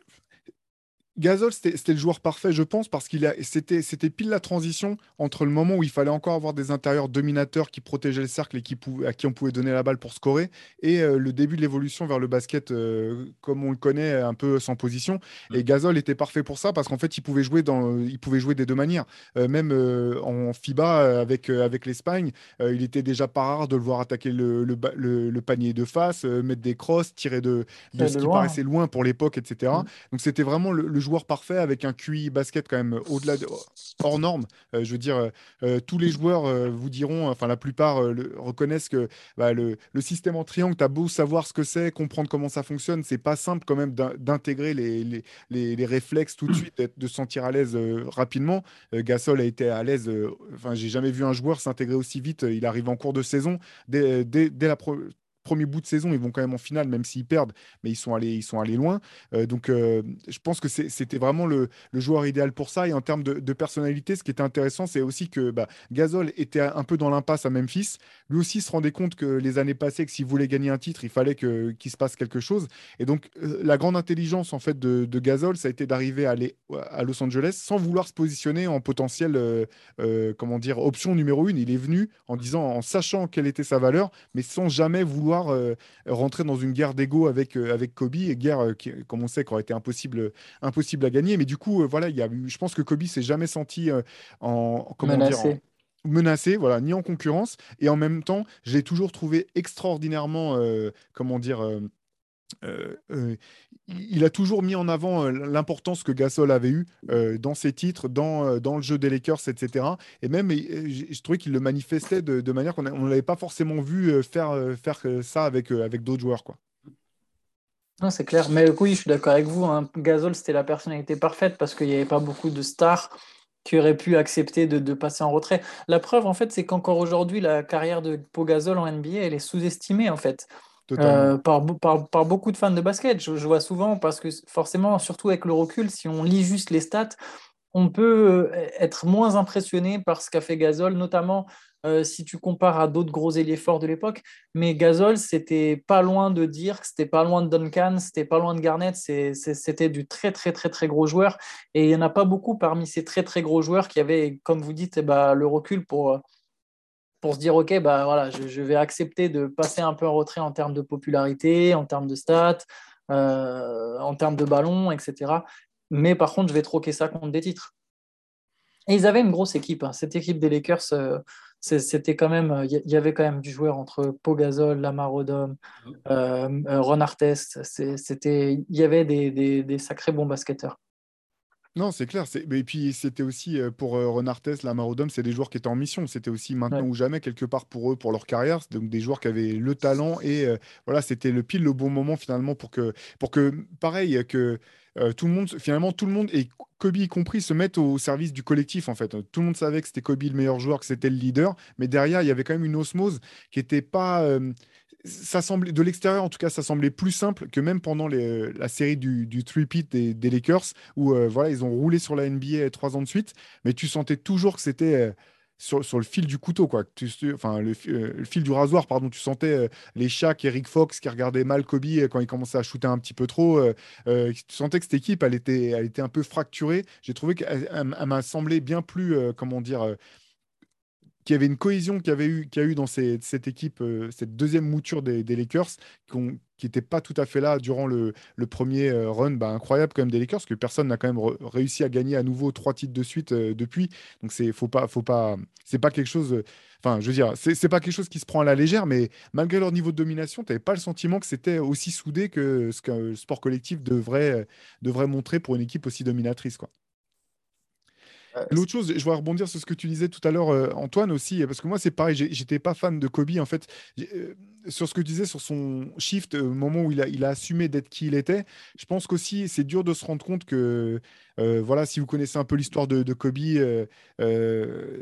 Gasol, c'était le joueur parfait, je pense, parce qu'il c'était pile la transition entre le moment où il fallait encore avoir des intérieurs dominateurs qui protégeaient le cercle et qui à qui on pouvait donner la balle pour scorer, et euh, le début de l'évolution vers le basket euh, comme on le connaît, un peu sans position. Et mm. Gasol était parfait pour ça parce qu'en fait, il pouvait jouer dans, il pouvait jouer des deux manières. Euh, même en FIBA avec avec l'Espagne, il était déjà pas rare de le voir attaquer le, le, panier de face, mettre des crosses, tirer de, de ce qui paraissait loin pour l'époque, etc. Mm. Donc c'était vraiment le joueur parfait avec un QI basket quand même au-delà de, hors norme. Euh, je veux dire, euh, euh, tous les joueurs vous diront, enfin la plupart reconnaissent que bah, le, système en triangle, tu beau savoir ce que c'est, comprendre comment ça fonctionne, c'est pas simple quand même d'intégrer les, réflexes tout de suite, de se sentir à l'aise rapidement. Gasol a été à l'aise, enfin j'ai jamais vu un joueur s'intégrer aussi vite. Il arrive en cours de saison dès, dès, dès la premier bout de saison, ils vont quand même en finale, même s'ils perdent, mais ils sont allés, ils sont allés loin. Euh, donc, euh, je pense que c'était vraiment le, joueur idéal pour ça. Et en termes de, personnalité, ce qui était intéressant, c'est aussi que bah, Gasol était un peu dans l'impasse à Memphis. Lui aussi se rendait compte que les années passées, que s'il voulait gagner un titre, il fallait qu'il se passe quelque chose. Et donc, euh, la grande intelligence en fait de, de Gasol, ça a été d'arriver à, à, Los Angeles sans vouloir se positionner en potentiel, comment dire, option numéro une. Il est venu en disant, en sachant quelle était sa valeur, mais sans jamais vouloir euh, rentrer dans une guerre d'ego avec, euh, avec Kobe, et guerre euh, qui, comme on sait, qui aurait été impossible, impossible à gagner. Mais du coup, voilà, il y a, je pense que Kobe s'est jamais senti en comment menacé. dire menacé, voilà, ni en concurrence, et en même temps, je l'ai toujours trouvé extraordinairement, comment dire, euh, euh, il a toujours mis en avant euh, l'importance que Gasol avait eu dans ses titres, dans, dans le jeu des Lakers, etc. Et même, je trouvais qu'il le manifestait de, manière qu'on ne l'avait pas forcément vu faire, faire ça avec, avec d'autres joueurs. Quoi. Non, c'est clair. Mais oui, je suis d'accord avec vous. Hein. Gasol, c'était la personnalité parfaite parce qu'il n'y avait pas beaucoup de stars qui auraient pu accepter de, de, passer en retrait. La preuve, en fait, c'est qu'encore aujourd'hui, la carrière de Pogazol en NBA, elle est sous-estimée, en fait. Euh, par, par, beaucoup de fans de basket. Je, vois souvent, parce que forcément, surtout avec le recul, si on lit juste les stats, on peut être moins impressionné par ce qu'a fait Gasol, notamment si tu compares à d'autres gros ailiers forts de l'époque. Mais Gasol, c'était pas loin de Dirk, c'était pas loin de Duncan, c'était pas loin de Garnett, c'était du très très très très gros joueur. Et il n'y en a pas beaucoup parmi ces très très gros joueurs qui avaient, comme vous dites, eh ben, le recul pour pour se dire, OK, bah, voilà, je, vais accepter de passer un peu en retrait en termes de popularité, en termes de stats, euh, en termes de ballon, etc. Mais par contre, je vais troquer ça contre des titres. Et ils avaient une grosse équipe. Hein. Cette équipe des Lakers, euh, c'était quand même, il y avait quand même du joueur entre Pogazol, Lamar Odom, euh, Ron Artest. C'était, il y avait des, des sacrés bons basketteurs. Non, c'est clair. Et puis, c'était aussi pour euh, Renartes, la Marodome, c'est des joueurs qui étaient en mission. C'était aussi maintenant ou jamais, quelque part pour eux, pour leur carrière. Donc, des joueurs qui avaient le talent. Et voilà, c'était le pile le bon moment finalement pour que, pour que pareil, que tout le monde, finalement, tout le monde, et Kobe y compris, se mettent au service du collectif en fait. Tout le monde savait que c'était Kobe le meilleur joueur, que c'était le leader. Mais derrière, il y avait quand même une osmose qui n'était pas ça semblait, de l'extérieur en tout cas, ça semblait plus simple que même pendant la série du, du three-peat des, Lakers, où euh, voilà, ils ont roulé sur la NBA trois ans de suite, mais tu sentais toujours que c'était euh, sur, le fil du couteau, quoi. Enfin, le, euh, fil du rasoir, pardon. Tu sentais les Shaq et Rick Fox qui regardaient mal Kobe quand il commençait à shooter un petit peu trop. tu sentais que cette équipe, elle était, elle était un peu fracturée. J'ai trouvé qu'elle m'a semblé bien plus, comment dire, qu'il y avait une cohésion qu'il y, avait eu, a eu dans cette équipe, euh, cette deuxième mouture des, Lakers, qui n'était pas tout à fait là durant le, premier euh, run bah, incroyable quand même des Lakers, que personne n'a quand même réussi à gagner à nouveau trois titres de suite euh, depuis. Donc c'est faut pas, faut pas, c'est pas quelque chose. Enfin, je veux dire, c'est pas quelque chose qui se prend à la légère, mais malgré leur niveau de domination, tu n'avais pas le sentiment que c'était aussi soudé que ce qu'un le sport collectif devrait, devrait montrer pour une équipe aussi dominatrice, quoi. L'autre chose, je voudrais rebondir sur ce que tu disais tout à l'heure, euh, Antoine aussi, parce que moi c'est pareil, j'étais pas fan de Kobe en fait. Euh, sur ce que tu disais sur son shift, au moment où il a, assumé d'être qui il était, je pense qu'aussi c'est dur de se rendre compte que, euh, voilà, si vous connaissez un peu l'histoire de, de, Kobe,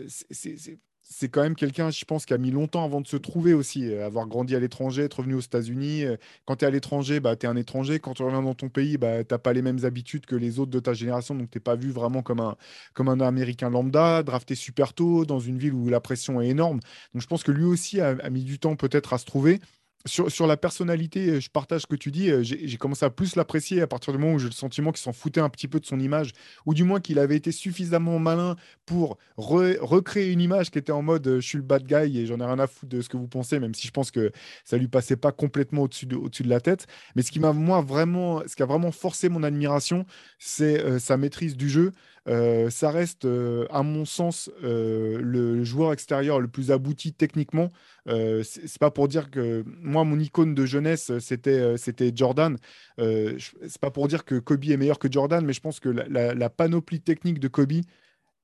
c'est c'est quand même quelqu'un, je pense, qui a mis longtemps avant de se trouver aussi. Euh, avoir grandi à l'étranger, être revenu aux États-Unis. Euh, quand tu es à l'étranger, bah, tu es un étranger. Quand tu reviens dans ton pays, bah, tu n'as pas les mêmes habitudes que les autres de ta génération. Donc, tu n'es pas vu vraiment comme un, comme un Américain lambda, drafté super tôt, dans une ville où la pression est énorme. Donc, je pense que lui aussi a mis du temps peut-être à se trouver sur, la personnalité, je partage ce que tu dis. Euh, j'ai commencé à plus l'apprécier à partir du moment où j'ai le sentiment qu'il s'en foutait un petit peu de son image, ou du moins qu'il avait été suffisamment malin pour recréer une image qui était en mode euh, je suis le bad guy et j'en ai rien à foutre de ce que vous pensez, même si je pense que ça lui passait pas complètement au-dessus de, la tête. Mais ce qui m'a vraiment, ce qui a vraiment forcé mon admiration, c'est euh, sa maîtrise du jeu. Ça reste, à mon sens, le joueur extérieur le plus abouti techniquement. c'est pas pour dire que moi, mon icône de jeunesse, c'était c'était Jordan. c'est pas pour dire que Kobe est meilleur que Jordan, mais je pense que la, panoplie technique de Kobe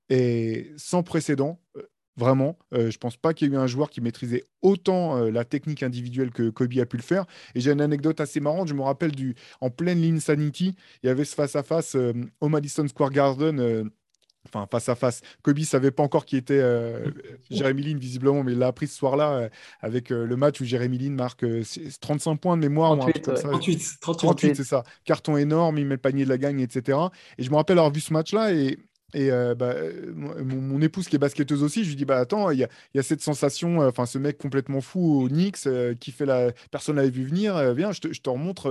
est sans précédent. Vraiment, je je pense pas qu'il y ait eu un joueur qui maîtrisait autant la technique individuelle que Kobe a pu le faire. Et j'ai une anecdote assez marrante. Je me rappelle du en pleine ligne Sanity, il y avait ce face à face au Madison Square Garden enfin face à face. Kobe savait pas encore qui était euh, Jérémy Lin visiblement, mais il l'a appris ce soir-là euh, avec euh, le match où Jérémy Lin marque 35 points de mémoire. 38, 38, 38, c'est ça. Carton énorme, il met le panier de la gagne, etc. Et je me rappelle avoir vu ce match-là et et bah, mon, épouse qui est basketteuse aussi, je lui dis bah attends, il y, a, cette sensation, enfin ce mec complètement fou au Knicks qui fait la personne l'avait vu venir, viens, je te, je te remontre,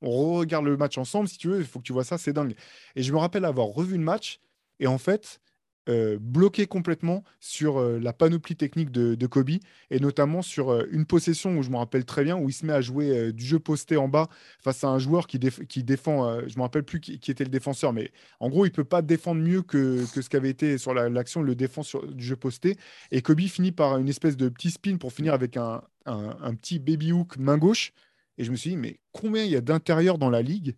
on regarde le match ensemble si tu veux, il faut que tu vois ça, c'est dingue. Et je me rappelle avoir revu le match et en fait, euh, bloqué complètement sur euh, la panoplie technique de, Kobe et notamment sur euh, une possession où je me rappelle très bien où il se met à jouer du jeu posté en bas face à un joueur qui, qui défend, je me rappelle plus qui, était le défenseur, mais en gros il peut pas défendre mieux que, que ce qu'avait été sur l'action, le défend sur du jeu posté et Kobe finit par une espèce de petit spin pour finir avec un, un petit baby hook main gauche et je me suis dit mais combien il y a d'intérieur dans la ligue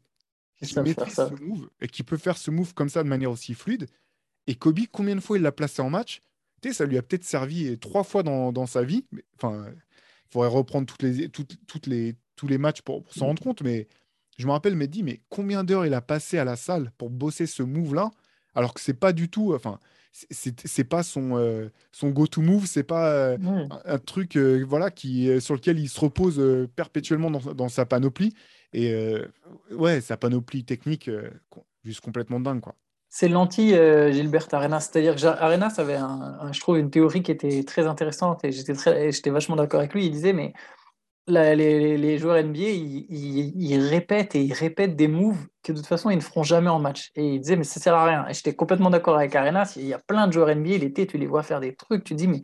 qui maîtrise ce move et qui peut faire ce move comme ça de manière aussi fluide. Et Kobe, combien de fois il l'a placé en match? Tu sais, Ça lui a peut-être servi trois fois dans, dans sa vie. Enfin, il faudrait reprendre toutes les, toutes, toutes les, tous les matchs pour, s'en rendre compte. Mais je me rappelle, mais dit, mais combien d'heures il a passé à la salle pour bosser ce move-là alors que c'est pas du tout. Enfin, c'est pas son, euh, son go-to move, c'est pas euh, un, truc euh, voilà, qui, sur lequel il se repose perpétuellement dans, dans, sa panoplie. Et ouais, sa panoplie technique, juste complètement dingue. Quoi. C'est l'anti-Gilbert Arenas. C'est-à-dire que Arenas avait, un, je trouve, une théorie qui était très intéressante et j'étais, vachement d'accord avec lui. Il disait, mais les, joueurs NBA, ils, répètent et ils répètent des moves que de toute façon, ils ne feront jamais en match. Et il disait, mais ça sert à rien. Et j'étais complètement d'accord avec Arenas. Il y a plein de joueurs NBA, l'été, tu les vois faire des trucs, tu dis, mais.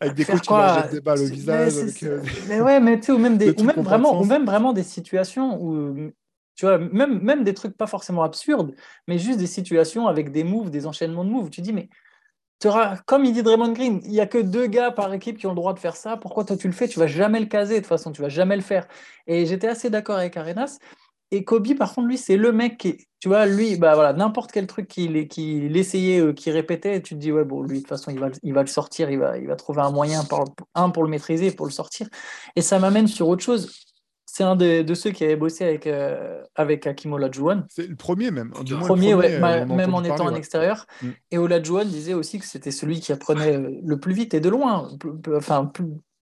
Avec des coachs qui leur des balles au visage. Euh, mais ouais, mais tu sais, ou même, des, ou même, vraiment, ou même vraiment des situations où tu vois, même, même des trucs pas forcément absurdes, mais juste des situations avec des moves, des enchaînements de moves. Tu dis, mais comme il dit Draymond Green, il n'y a que deux gars par équipe qui ont le droit de faire ça. Pourquoi toi tu le fais? Tu vas jamais le caser de toute façon, tu vas jamais le faire. Et j'étais assez d'accord avec Arenas. Et Kobe, par contre, lui, c'est le mec qui, tu vois, lui, bah voilà, n'importe quel truc qu'il qu'il essayait, euh, qu'il répétait, tu te dis, ouais, bon, lui, de toute façon, il va, il va le sortir, il va, il va trouver un moyen, un, pour le maîtriser, pour le sortir. Et ça m'amène sur autre chose c'est un de, ceux qui avait bossé avec, euh, avec Hakim Olajuwon. C'est le premier même. le premier, euh, même en étant en extérieur. Mm. Et Olajuwon disait aussi que c'était celui qui apprenait euh, le plus vite et de loin. Enfin,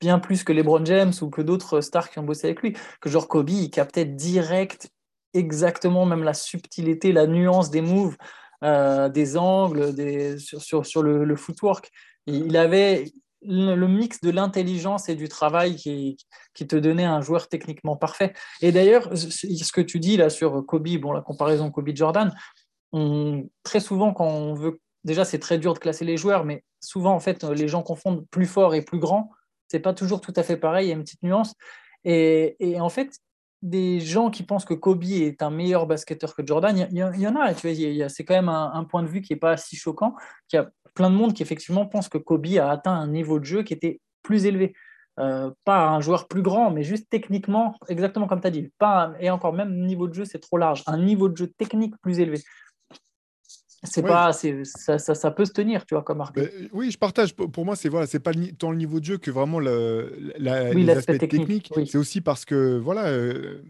bien plus que LeBron James ou que d'autres stars qui ont bossé avec lui. Que genre Kobe, il captait direct exactement même la subtilité, la nuance des moves, des angles, des, sur, sur, sur le, le, footwork. Il avait, le mix de l'intelligence et du travail qui, te donnait un joueur techniquement parfait. Et d'ailleurs, ce que tu dis là sur Kobe, bon, la comparaison Kobe-Jordan, très souvent quand on veut, déjà c'est très dur de classer les joueurs, mais souvent en fait les gens confondent plus fort et plus grand. C'est pas toujours tout à fait pareil, il y a une petite nuance. Et, en fait, des gens qui pensent que Kobe est un meilleur basketteur que Jordan, il y, y, en a, tu vois, c'est quand même un, un, point de vue qui n'est pas si choquant, qui a plein de monde qui effectivement pense que Kobe a atteint un niveau de jeu qui était plus élevé. Euh, pas un joueur plus grand, mais juste techniquement, exactement comme tu as dit. Pas et encore même niveau de jeu, c'est trop large. Un niveau de jeu technique plus élevé. C'est pas, ça, ça, ça, peut se tenir, tu vois, comme argument. Ben, oui, je partage. Pour moi, c'est voilà, c'est pas tant le niveau de jeu que vraiment le, la, les aspects techniques. C'est aussi parce que voilà, euh,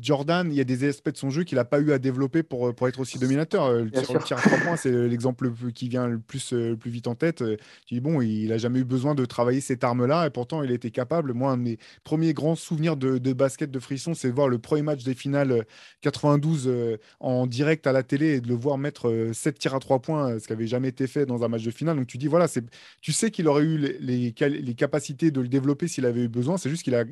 Jordan, il y a des aspects de son jeu qu'il n'a pas eu à développer pour, pour être aussi dominateur. Euh, le tir, à trois points, c'est l'exemple qui vient le plus, euh, plus vite en tête. Euh, tu dis, bon, il n'a jamais eu besoin de travailler cette arme-là et pourtant il était capable. Moi, un de mes premiers grands souvenirs de, basket de frisson, c'est de voir le premier match des finales 92 en direct à la télé et de le voir mettre 7 tirs à trois points, ce qui n'avait jamais été fait dans un match de finale. Donc tu dis, voilà, tu sais qu'il aurait eu les, les, les capacités de le développer s'il avait eu besoin. C'est juste qu'il a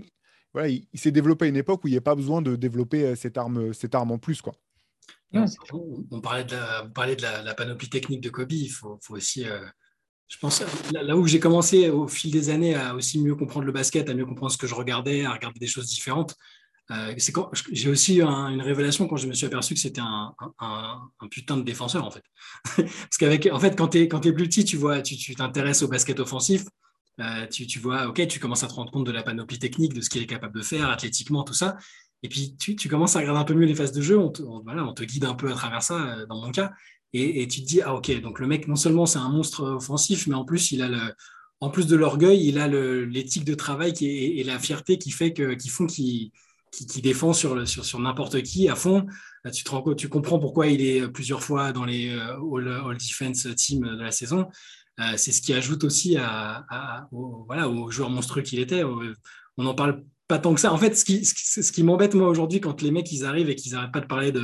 il, s'est développé à une époque où il n'y a pas besoin de développer euh, cette arme, cette arme en plus. Quoi. On, parlait de, la, de la, panoplie technique de Kobe. Il faut, aussi, euh, je pense, là, où j'ai commencé au fil des années à aussi mieux comprendre le basket, à mieux comprendre ce que je regardais, à regarder des choses différentes. Euh, c'est quand j'ai aussi eu une révélation quand je me suis aperçu que c'était un, putain de défenseur en fait. Parce qu'avec, en fait, quand tu es, es, plus petit, tu vois, tu t'intéresses au basket offensif. Euh, tu, vois, ok, tu commences à te rendre compte de la panoplie technique, de ce qu'il est capable de faire athlétiquement, tout ça. Et puis tu, commences à regarder un peu mieux les phases de jeu, on te, guide un peu à travers ça, euh, dans mon cas. Et, tu te dis, ah ok, donc le mec, non seulement c'est un monstre offensif, mais en plus, il a le, en plus de l'orgueil, il a l'éthique de travail et la fierté qui, fait que, qui font qu'il qui, défend sur, sur, sur n'importe qui à fond. Tu, comprends pourquoi il est plusieurs fois dans les euh, all, Team de la saison. Euh, c'est ce qui ajoute aussi à, au, voilà, au joueur monstrueux qu'il était. On n'en parle pas tant que ça. En fait, ce qui, m'embête, moi, aujourd'hui, quand les mecs, ils arrivent et qu'ils n'arrêtent pas de parler de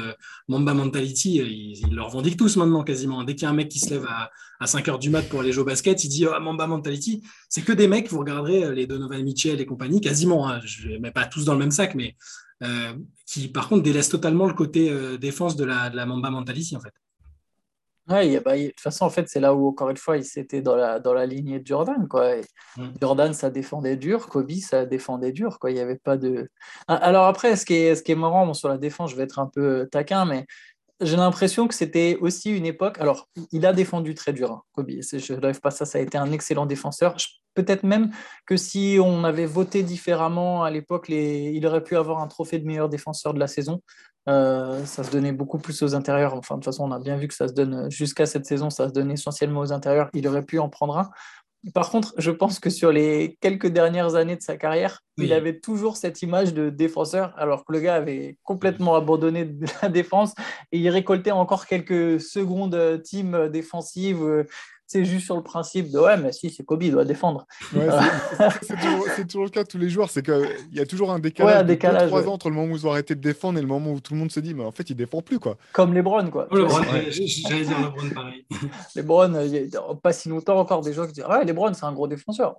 Mamba Mentality, ils, le revendiquent tous maintenant, quasiment. Dès qu'il y a un mec qui se lève à, à 5 heures du mat pour aller jouer au basket, il dit oh, Mamba Mentality. C'est que des mecs, vous regarderez euh, les Donovan Mitchell et compagnie, quasiment, hein, je ne mets pas tous dans le même sac, mais euh, qui, par contre, délaissent totalement le côté défense de la, de la Mamba Mentality, en fait. Ouais, bah, de toute façon, en fait, c'est là où, encore une fois, il s'était dans la, dans la lignée de Jordan. Quoi. Mm. Jordan, ça défendait dur. Kobe, ça défendait dur. Quoi. Il n'y avait pas de. Alors, après, ce qui est, ce qui est marrant sur la défense, je vais être un peu taquin, mais j'ai l'impression que c'était aussi une époque. Alors, il a défendu très dur, hein, Kobe. Je ne lève pas ça. Ça a été un excellent défenseur. Peut-être même que si on avait voté différemment à l'époque, les... il aurait pu avoir un trophée de meilleur défenseur de la saison. Euh, ça se donnait beaucoup plus aux intérieurs. Enfin, de toute façon, on a bien vu que ça se donne jusqu'à cette saison, ça se donne essentiellement aux intérieurs. Il aurait pu en prendre un. Par contre, je pense que sur les quelques dernières années de sa carrière, il avait toujours cette image de défenseur, alors que le gars avait complètement abandonné la défense et il récoltait encore quelques secondes euh, team défensives. C'est juste sur le principe de ouais, mais si, c'est Kobe, il doit défendre. c'est toujours, le cas de tous les joueurs, c'est qu'il y a toujours un décalage, de 3 ans entre le moment où ils ont arrêté de défendre et le moment où tout le monde se dit, mais en fait, il défend plus. quoi. Comme Lebron, quoi. Oh, Lebron, j'allais dire Lebron pareil. Lebron, il y a pas si longtemps encore des gens qui disent, ouais, Lebron, c'est un gros défenseur.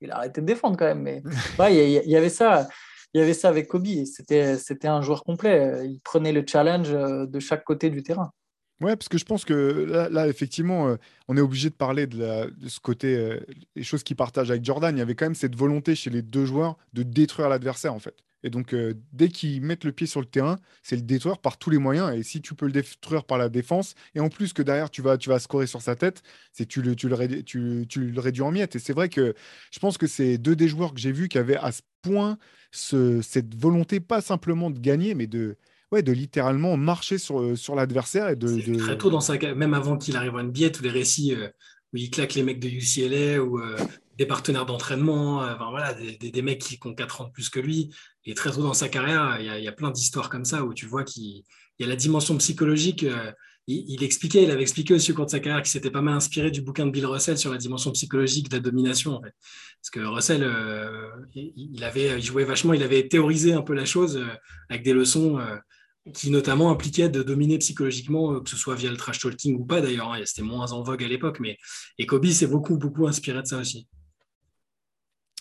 Il a arrêté de défendre quand même, mais il y, avait ça il y avait ça avec Kobe. C'était, c'était un joueur complet. Il prenait le challenge euh, de chaque côté du terrain. Ouais, parce que je pense que là, effectivement, euh, on est obligé de parler de, ce côté, euh, choses qu'ils partagent avec Jordan. Il y avait quand même cette volonté chez les deux joueurs de détruire l'adversaire, en fait. Et donc, dès qu'ils mettent le pied sur le terrain, c'est le détruire par tous les moyens. Et si tu peux le détruire par la défense, et en plus que derrière, tu vas, tu vas scorer sur sa tête, c'est tu le, tu, le, tu, tu le réduis en miettes. Et c'est vrai que je pense que c'est deux des joueurs que j'ai vus qui avaient à ce point ce, cette volonté, pas simplement de gagner, mais de, ouais, de littéralement marcher sur, sur l'adversaire. et de, Très tôt dans sa même avant qu'il arrive à NBA, tous les récits euh, où il claque les mecs de UCLA ou euh, des partenaires d'entraînement, euh, voilà, des, des, mecs qui, ont 4 ans de plus que lui. Et très tôt dans sa carrière, il y a, y a plein d'histoires comme ça où tu vois qu'il y a la dimension psychologique il, expliquait, il avait expliqué aussi au cours de sa carrière qu'il s'était pas mal inspiré du bouquin de Bill Russell sur la dimension psychologique de la domination. En fait. Parce que Russell, euh, il, avait, il jouait vachement, il avait théorisé un peu la chose euh, avec des leçons euh, qui notamment impliquaient de dominer psychologiquement, que ce soit via le trash talking ou pas d'ailleurs. Hein, c'était moins en vogue à l'époque, mais et Kobe s'est beaucoup, beaucoup inspiré de ça aussi.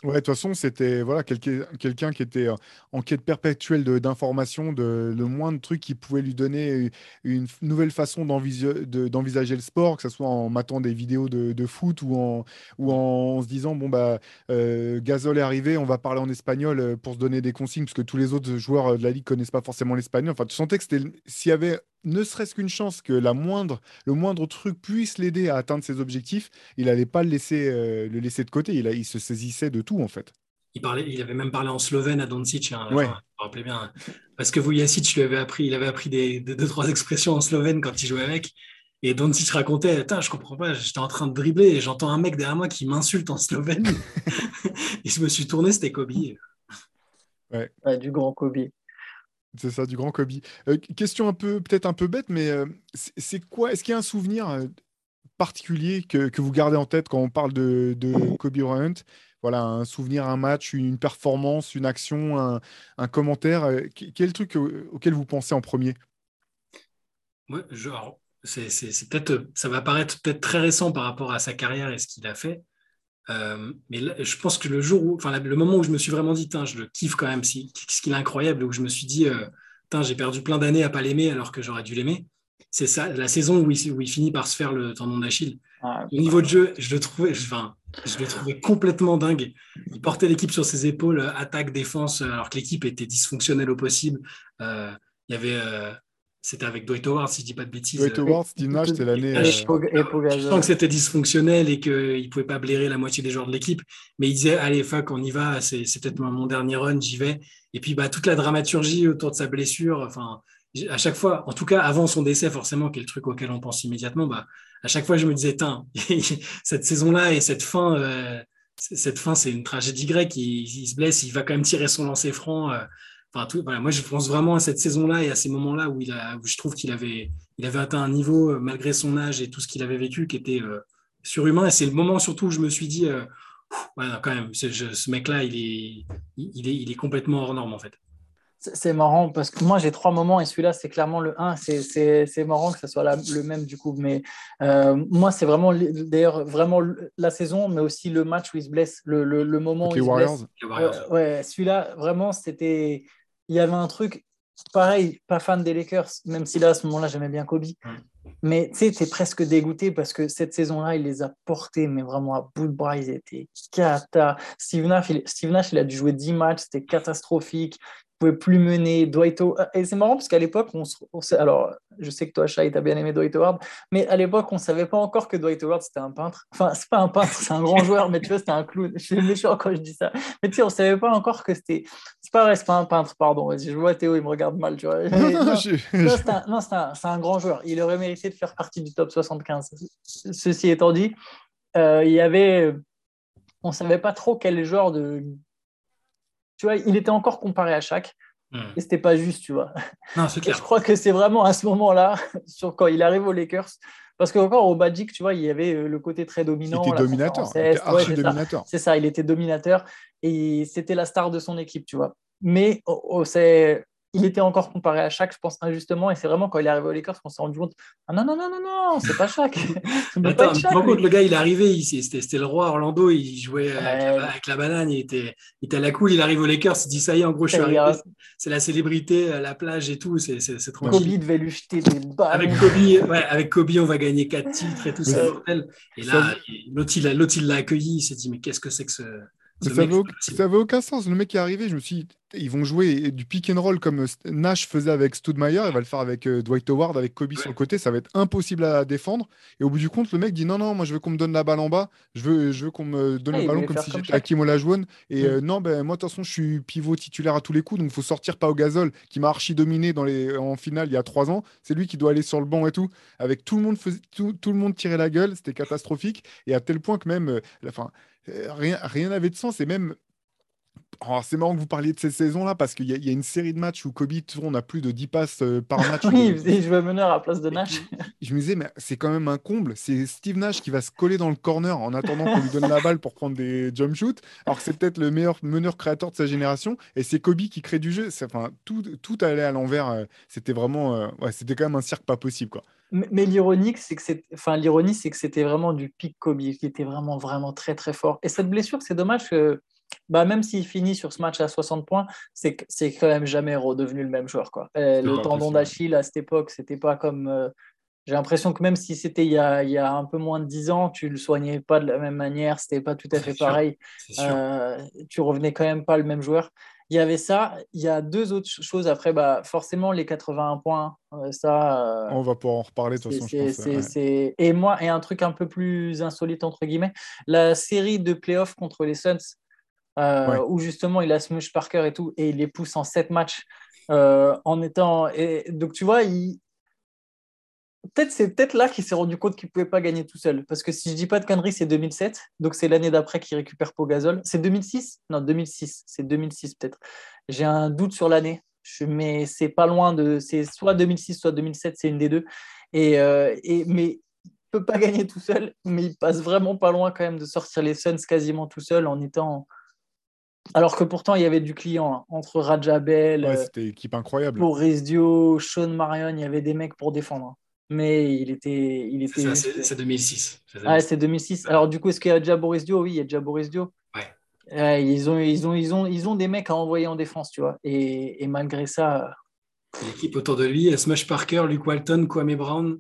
Ouais, de toute façon, c'était voilà, quelqu'un qui était en quête perpétuelle d'informations, de, le moindre truc qui pouvait lui donner une nouvelle façon d'envisager le sport, que ce soit en matant des vidéos de, foot ou en, ou en, se disant bon, bah, euh, Gazol est arrivé, on va parler en espagnol euh, pour se donner des consignes, parce que tous les autres joueurs de la ligue connaissent pas forcément l'espagnol. Enfin, tu sentais que s'il y avait ne serait-ce qu'une chance que la moindre, le moindre truc puisse l'aider à atteindre ses objectifs, il n'allait pas le laisser, euh, le laisser de côté. Il, a, il se saisissait de tout, en fait. Il, parlait, il avait même parlé en slovène à Doncic. Hein, ouais. rappelez bien. Parce que Vujacic lui avait appris, il avait appris des, deux, trois expressions en slovène quand il jouait avec. Et Doncic racontait je comprends pas, j'étais en train de dribbler et j'entends un mec derrière moi qui m'insulte en slovène. et je me suis tourné, c'était Kobe. Ouais. du grand Kobe. C'est ça, du grand Kobe. Euh, question un peu, peut-être un peu bête, mais euh, c'est quoi Est-ce qu'il y a un souvenir euh, particulier que, vous gardez en tête quand on parle de, de Kobe Bryant? Voilà, un souvenir, un match, une performance, une action, un, un commentaire. Quel truc auquel vous pensez en premier? Genre, c'est, peut-être, ça va paraître peut-être très récent par rapport à sa carrière et ce qu'il a fait. Euh, mais je pense que le jour où, enfin, le moment où je me suis vraiment dit, je le kiffe quand même, ce qu'il est incroyable, où je me suis dit, euh, j'ai perdu plein d'années à pas l'aimer alors que j'aurais dû l'aimer. C'est ça, la saison où il, où il, finit par se faire le tendon d'Achille. Au niveau de jeu, je le trouvais, enfin, je le trouvais complètement dingue. Il portait l'équipe sur ses épaules, attaque, défense, alors que l'équipe était dysfonctionnelle au possible. Euh, il y avait c'était avec Dwight Howard, si je dis pas de bêtises. Dwight Howard, Steve Nash, c'était l'année. Euh... Je sens que c'était dysfonctionnel et qu'il ne pouvait pas blairer la moitié des joueurs de l'équipe. Mais il disait, allez, fuck, on y va, c'est peut-être mon dernier run, j'y vais. Et puis, bah, toute la dramaturgie autour de sa blessure, enfin, à chaque fois, en tout cas, avant son décès, forcément, qui est le truc auquel on pense immédiatement, bah, à chaque fois, je me disais, cette saison-là et cette fin, euh, cette fin, c'est une tragédie grecque. Il, il, se blesse, il va quand même tirer son lancer franc. Euh, moi, je pense vraiment à cette saison-là et à ces moments-là où, il a, je trouve qu'il avait, il avait atteint un niveau, euh, malgré son âge et tout ce qu'il avait vécu, qui était euh, surhumain. Et c'est le moment surtout où je me suis dit, euh, quand même, ce mec-là, il est, il, est, il est complètement hors norme, en fait. C'est marrant parce que moi j'ai trois moments et celui-là c'est clairement le 1. C'est marrant que ce soit le même du coup. Mais moi c'est vraiment d'ailleurs vraiment la saison, mais aussi le match où il se blesse, le, le, moment où il se blesse. ouais celui-là vraiment c'était il y avait un truc, pareil, pas fan des Lakers, même si là, à ce moment-là, j'aimais bien Kobe. Mais tu sais, tu es presque dégoûté parce que cette saison-là, il les a portés, mais vraiment à bout de bras, ils étaient cata. Steve Nash, il, Steve Nash, il a dû jouer 10 matchs, c'était catastrophique pouvait plus mener. Dwight Howard. Et c'est marrant parce qu'à l'époque, on, alors je sais que toi, Shai, tu as bien aimé Dwight Howard, mais à l'époque, on ne savait pas encore que Dwight Howard, c'était un peintre. Enfin, c'est pas un peintre, c'est un grand joueur, mais tu vois, c'était un clown. Je suis méchant quand je dis ça. Mais tu sais, on ne savait pas encore que c'était. C'est pas vrai, c'est pas un peintre, pardon. Je vois Théo, il me regarde mal, tu vois. non, c'est un, un, grand joueur. Il aurait mérité de faire partie du top 75. Ceci étant dit, euh, il y avait. On ne savait pas trop quel genre de tu vois, il était encore comparé à chaque. Hmm. Et c'était pas juste, tu vois. Non, c'est clair. je crois que c'est vraiment à ce moment-là, sur quand il arrive aux Lakers, parce qu'encore au Magic, tu vois, il y avait euh, le côté très dominant. Il était dominateur. C'est ça. il était dominateur et c'était la star de son équipe, tu vois. Mais oh, oh, c'est il était encore comparé à Shaq, je pense, injustement. Et c'est vraiment quand il est arrivé aux Lakers qu'on s'est rendu compte Ah non, non, non, non, non, c'est pas Shaq. Attends, rends compte, le gars, il est arrivé, c'était le roi Orlando, il jouait avec, la, banane, il était, il était à la cool, il arrive aux Lakers, il dit Ça y est, en gros, je suis arrivé. C'est la célébrité, la plage et tout, c'est trop Kobe devait lui jeter des balles. Avec Kobe, ouais, avec Kobe, on va gagner 4 titres et tout ça. Et là, l'autre, il l'a accueilli, il s'est dit Mais qu'est-ce que c'est que ce ça n'avait aucun sens. Le mec est arrivé, je me suis dit, ils vont jouer du pick and roll comme Nash faisait avec Stoudemire, il va le faire avec euh, Dwight Howard, avec Kobe sur le côté, ça va être impossible à défendre. Et au bout du compte, le mec dit non, non, moi je veux qu'on me donne la balle en bas, je veux, je veux qu'on me donne le ballon comme si j'étais Hakim Olajuwon. Et euh, non, ben moi de toute façon, je suis pivot titulaire à tous les coups, donc il faut sortir pas au gazole qui m'a archi dominé dans les, en finale il y a trois ans. C'est lui qui doit aller sur le banc et tout. Avec tout le monde, faisait, tout, tout le monde tirait la gueule, c'était catastrophique. Et à tel point que même, euh, la fin, rien n'avait de sens. Et même, oh, c'est marrant que vous parliez de ces saisons-là parce qu'il y, a une série de matchs où Kobe on a plus de 10 passes euh, par match. oui, il jouait meneur à place de Nash. Je, me disais, mais c'est quand même un comble. C'est Steve Nash qui va se coller dans le corner en attendant qu'on lui donne la balle pour prendre des jump shoots. Alors que c'est peut-être le meilleur meneur créateur de sa génération. Et c'est Kobe qui crée du jeu. Enfin, tout, tout allait à l'envers. Euh, c'était vraiment, ouais, c'était quand même un cirque pas possible. Quoi. Mais, l'ironique, c'est que c'est, enfin, l'ironie, c'est que c'était vraiment du pic Kobe, qui était vraiment, vraiment très, très fort. Et cette blessure, c'est dommage que, bah, même s'il finit sur ce match à 60 points, c'est, c'est quand même jamais redevenu le même joueur. Quoi. le tendon d'Achille à cette époque, c'était pas comme. Euh, j'ai l'impression que même si c'était il y, a, il y, a, un peu moins de 10 ans, tu le soignais pas de la même manière, c'était pas tout à fait pareil. Euh, tu revenais quand même pas le même joueur. Il y avait ça. Il y a deux autres choses. Après, bah, forcément, les 81 points, euh, ça. Euh, On va pouvoir en reparler de toute façon. Je Et moi, et un truc un peu plus insolite, entre guillemets, la série de playoffs contre les Suns, euh, où justement il a Smush Parker et tout, et il les pousse en 7 matchs. en étant. Et, donc, tu vois, il, peut-être c'est peut-être là qu'il s'est rendu compte qu'il ne pouvait pas gagner tout seul. Parce que si je dis pas de conneries, c'est 2007. Donc c'est l'année d'après qu'il récupère Pogazol. C'est 2006 Non, 2006. C'est 2006 peut-être. J'ai un doute sur l'année. Mais c'est pas loin de. C'est soit 2006, soit 2007. C'est une des deux. Et, euh, et, mais il peut pas gagner tout seul. Mais il passe vraiment pas loin quand même de sortir les Suns quasiment tout seul en étant. Alors que pourtant, il y avait du client hein. entre Rajabel, ouais, c'était équipe incroyable. Boris Dio, Sean Marion, il y avait des mecs pour défendre. Mais il était. Il était c'est 2006. Ah, c'est 2006. Alors, du coup, est-ce qu'il y a déjà Boris Dio Oui, il y a déjà Boris Dio. Ouais. ils, ont, ils, ont, ils, ont, ils ont des mecs à envoyer en défense, tu vois. Et, et malgré ça. L'équipe autour de lui, Smush Parker, Luke Walton, Kwame Brown,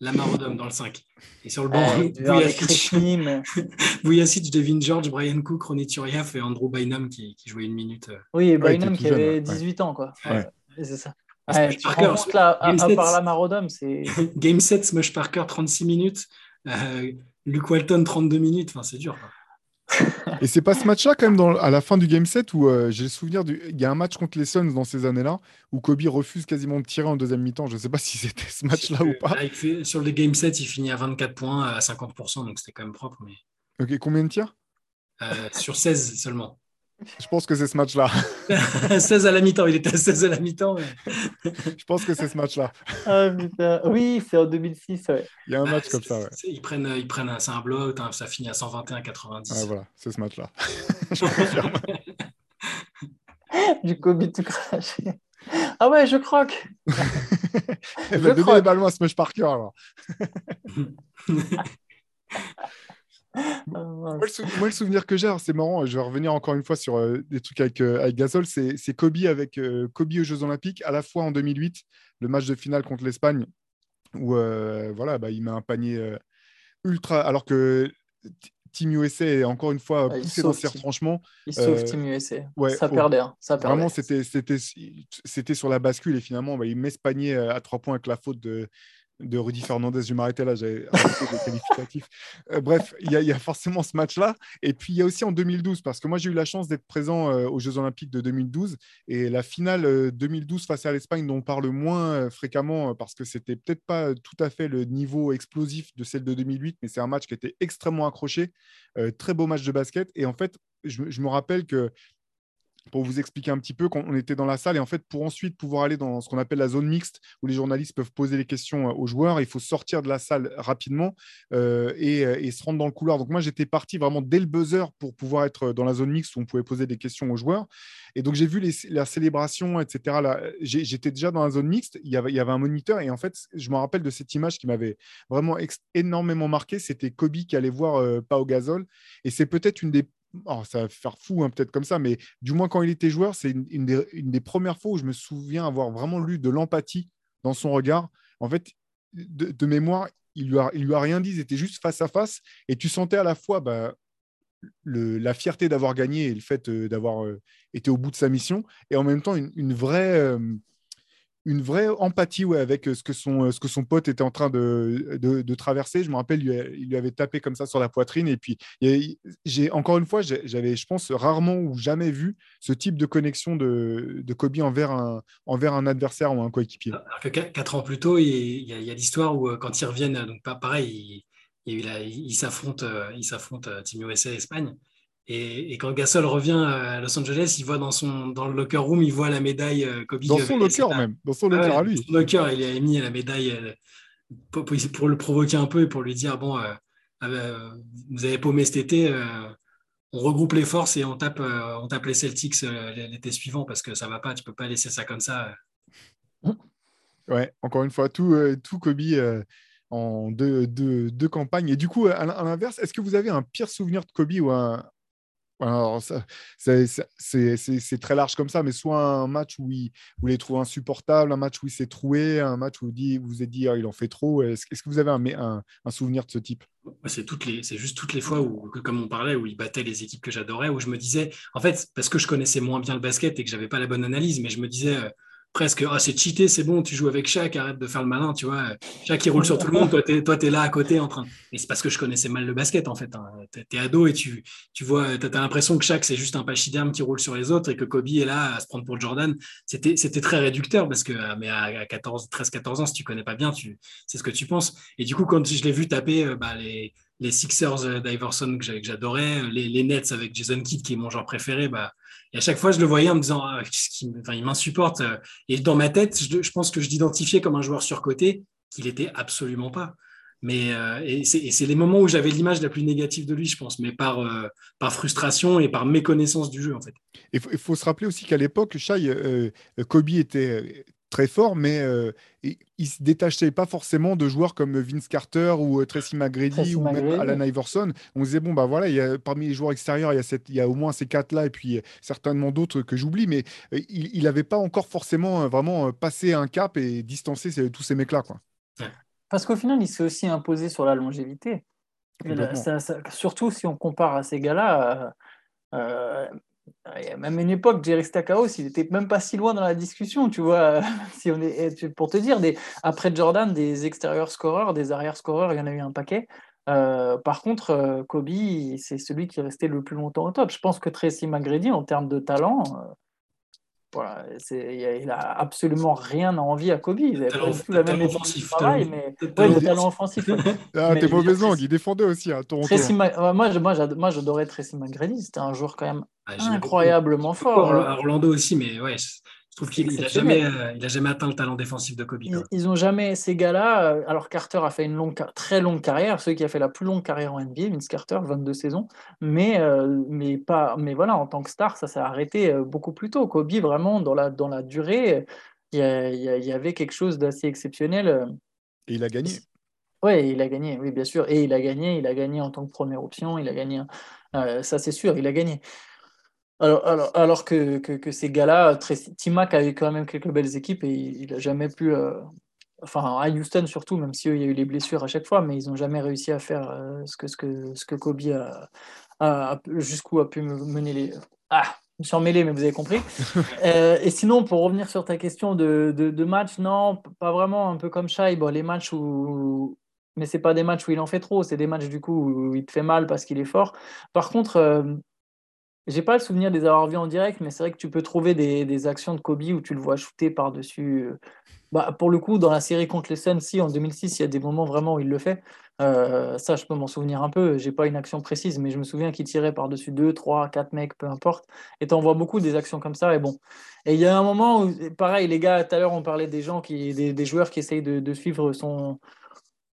Lamar Odom dans le 5. Et sur le banc, Vujacic, Devin George, Brian Cook, Ronny Turiaf et Andrew Bynum qui, qui jouait une minute. Euh. Oui, et Bynum qui avait 18 ans, quoi. C'est ça. Ouais, Parker, à, part la Marodome, c'est. Game 7, Smush Parker, 36 minutes. Euh, Luke Walton, 32 minutes. Enfin, c'est dur. Et c'est pas ce match-là, quand même, dans, à la fin du Game 7, où euh, j'ai le souvenir, du... il y a un match contre les Suns dans ces années-là, où Kobe refuse quasiment de tirer en deuxième mi-temps. Je ne sais pas si c'était ce match-là ou pas. sur le Game 7, il finit à 24 points, à 50%, donc c'était quand même propre. Mais... Ok, combien de tirs? Euh, Sur 16 seulement. Je pense que c'est ce match-là. 16 à la mi-temps, il était à 16 à la mi-temps. Je pense que c'est ce match-là. Ah, oui, c'est en 2006. Il y a un match comme ça. Ouais. Ils prennent, ils prennent un, un blow, ça finit à 121-90. Ah, voilà, c'est ce match-là. du Kobe tout craché. Ah ouais, je croque. Elle va donner les ballons à Smash Parker alors. Moi, le souvenir que j'ai, c'est marrant, je vais revenir encore une fois sur euh, des trucs avec, euh, avec Gasol, c'est Kobe avec euh, Kobe aux Jeux Olympiques, à la fois en 2008, le match de finale contre l'Espagne, où voilà, bah, il met un panier ultra. Alors que Team USA est encore une fois ah, poussé dans ses retranchements. Il sauve Team USA. ça, perdait, hein, ça perdait. Vraiment, c'était sur la bascule et finalement, bah, il met ce panier à trois points avec la faute de, de Rudy Fernandez. Je m'arrêtais là, j'avais arrêté qualificatifs. Euh, bref, il y, a forcément ce match-là. Et puis, il y a aussi en 2012, parce que moi, j'ai eu la chance d'être présent euh, aux Jeux Olympiques de 2012. Et la finale 2012 euh, face à l'Espagne, dont on parle moins fréquemment, parce que c'était peut-être pas tout à fait le niveau explosif de celle de 2008, mais c'est un match qui était extrêmement accroché. très beau match de basket. Et en fait, je, je me rappelle que pour vous expliquer un petit peu, quand on était dans la salle, et en fait, pour ensuite pouvoir aller dans ce qu'on appelle la zone mixte, où les journalistes peuvent poser les questions euh, aux joueurs, il faut sortir de la salle rapidement euh, et, se rendre dans le couloir. Donc moi, j'étais parti vraiment dès le buzzer pour pouvoir être dans la zone mixte où on pouvait poser des questions aux joueurs. Et donc, j'ai vu la célébration, etc. J'étais déjà dans la zone mixte, il y, avait, il y avait un moniteur, et en fait, je me rappelle de cette image qui m'avait vraiment énormément marqué, c'était Kobe qui allait voir euh, Pau Gasol, et c'est peut-être une des Oh, ça va faire fou, hein, peut-être comme ça, mais du moins quand il était joueur, c'est une, des, premières fois où je me souviens avoir vraiment lu de l'empathie dans son regard. En fait, de, mémoire, il lui, a, lui a rien dit, ils étaient juste face à face, et tu sentais à la fois bah, la fierté d'avoir gagné et le fait euh, d'avoir euh, été au bout de sa mission, et en même temps une, vraie, euh, une vraie empathie avec euh, ce que, son, euh, ce que son pote était en train de, de, traverser. Je me rappelle, il lui avait tapé comme ça sur la poitrine. Et puis, j'ai encore une fois, j'avais, je pense, rarement ou jamais vu ce type de connexion de, de Kobe envers un, envers un adversaire ou un coéquipier. Que quatre ans plus tôt, il y a, l'histoire où, euh, quand ils reviennent, donc pareil, il, il, s'affronte, il s'affronte Team USA Espagne. Et, quand Gasol revient à Los Angeles, il voit dans, son, dans le locker room, il voit la médaille euh, Kobe. Dans son locker même, dans son locker à lui. Dans son locker, il a mis la médaille euh, pour, le provoquer un peu et pour lui dire bon, euh, ah ben, vous avez paumé cet été, on regroupe les forces et on tape, on tape les Celtics l'été suivant parce que ça va pas, tu peux pas laisser ça comme ça. Ouais, encore une fois, tout, tout Kobe en deux, deux, campagnes. Et du coup, à l'inverse, est-ce que vous avez un pire souvenir de Kobe ou un, alors, c'est très large comme ça, mais soit un match où il, où il est trouvé insupportable, un match où il s'est troué, un match où vous vous, êtes dit oh, il en fait trop. Est-ce que vous avez un, un, souvenir de ce type? C'est juste toutes les fois où, comme on parlait, où il battait les équipes que j'adorais, où je me disais, en fait, parce que je connaissais moins bien le basket et que j'avais pas la bonne analyse, mais je me disais, euh, presque ah c'est cheaté, c'est bon, tu joues avec Shaq, arrête de faire le malin, tu vois. Shaq il roule sur tout le monde, toi tu es, es, là à côté en train. Mais c'est parce que je connaissais mal le basket en fait. Hein. Tu es, ado et tu, tu vois, tu as, l'impression que Shaq c'est juste un pachyderme qui roule sur les autres et que Kobe est là à se prendre pour Jordan. C'était très réducteur parce que mais à 14, 13, 14 ans, si tu connais pas bien, tu c'est ce que tu penses. Et du coup, quand je l'ai vu taper euh, bah, les, les Sixers d'Iverson que j'adorais, les, les, Nets avec Jason Kidd qui est mon genre préféré, bah, et à chaque fois, je le voyais en me disant, ah, il m'insupporte. Euh. Et dans ma tête, je, pense que je l'identifiais comme un joueur surcoté, qu'il n'était absolument pas. Mais euh, et c'est les moments où j'avais l'image la plus négative de lui, je pense, mais par, euh, par frustration et par méconnaissance du jeu, en fait. Il faut, se rappeler aussi qu'à l'époque, Shai, Kobe était très fort, mais euh, il ne se détachait pas forcément de joueurs comme Vince Carter ou euh, Tracy McGrady ou même Alan Iverson. On disait, bon, bah voilà, il y a, parmi les joueurs extérieurs, il y a, cette, il y a au moins ces quatre-là et puis euh, certainement d'autres que j'oublie, mais il n'avait pas encore forcément vraiment passé un cap et distancé tous ces mecs-là. Quoi. Parce qu'au final, il s'est aussi imposé sur la longévité. surtout si on compare à ces gars-là. Même une époque, Jerry Stackhouse, il n'était même pas si loin dans la discussion, tu vois. si on est, pour te dire, des, après Jordan, des extérieurs scoreurs, des arrières scoreurs, il y en a eu un paquet. Euh, par contre, euh, Kobe, c'est celui qui est resté le plus longtemps au top. Je pense que Tracy McGrady, en termes de talent, euh, voilà, il a absolument rien à envier à Kobe. Il avait pas la même offensif, travail, mais ouais, le talent offensif. ah, t'es mauvaise langue, il défendait aussi à Toronto. Tracy moi, j'adorais Tracy McGrady, c'était un joueur quand même ah, incroyablement fort. À Orlando aussi, mais ouais, je trouve qu'il n'a jamais, euh, jamais atteint le talent défensif de Kobe. Ils, ont jamais, ces gars-là, euh, alors Carter a fait une longue, très longue carrière, celui qui a fait la plus longue carrière en NBA, Vince Carter, 22 saisons, mais, euh, mais, pas, mais voilà, en tant que star, ça s'est arrêté beaucoup plus tôt. Kobe, vraiment, dans la, dans la durée, il y, avait quelque chose d'assez exceptionnel. Et il a gagné. Oui, il a gagné, oui, bien sûr. Et il a gagné, il a gagné en tant que première option, il a gagné, ça c'est sûr, il a gagné. Alors, alors, alors que, que, ces gars-là, Timac a eu quand même quelques belles équipes et il n'a jamais pu. Euh, enfin, à Houston surtout, même si eux, il y a eu les blessures à chaque fois, mais ils n'ont jamais réussi à faire euh, ce, que, ce, que, ce que Kobe a, jusqu'où a pu mener les. Ah, je me suis emmêlé, mais vous avez compris. Euh, et sinon, pour revenir sur ta question de, de, match, non, pas vraiment, un peu comme Shai. Bon, les matchs où. Mais c'est pas des matchs où il en fait trop, c'est des matchs du coup où il te fait mal parce qu'il est fort. Par contre j'ai pas le souvenir de avoir vus en direct, mais c'est vrai que tu peux trouver des, actions de Kobe où tu le vois shooter par-dessus. Euh, bah, pour le coup, dans la série contre les Suns, si en 2006, il y a des moments vraiment où il le fait. Euh, ça, je peux m'en souvenir un peu. J'ai pas une action précise, mais je me souviens qu'il tirait par-dessus 2, 3, 4 mecs, peu importe. Et tu en vois beaucoup des actions comme ça. Et bon. Et il y a un moment où, pareil, les gars, tout à l'heure, on parlait des gens qui, des, joueurs qui essayent de, suivre son,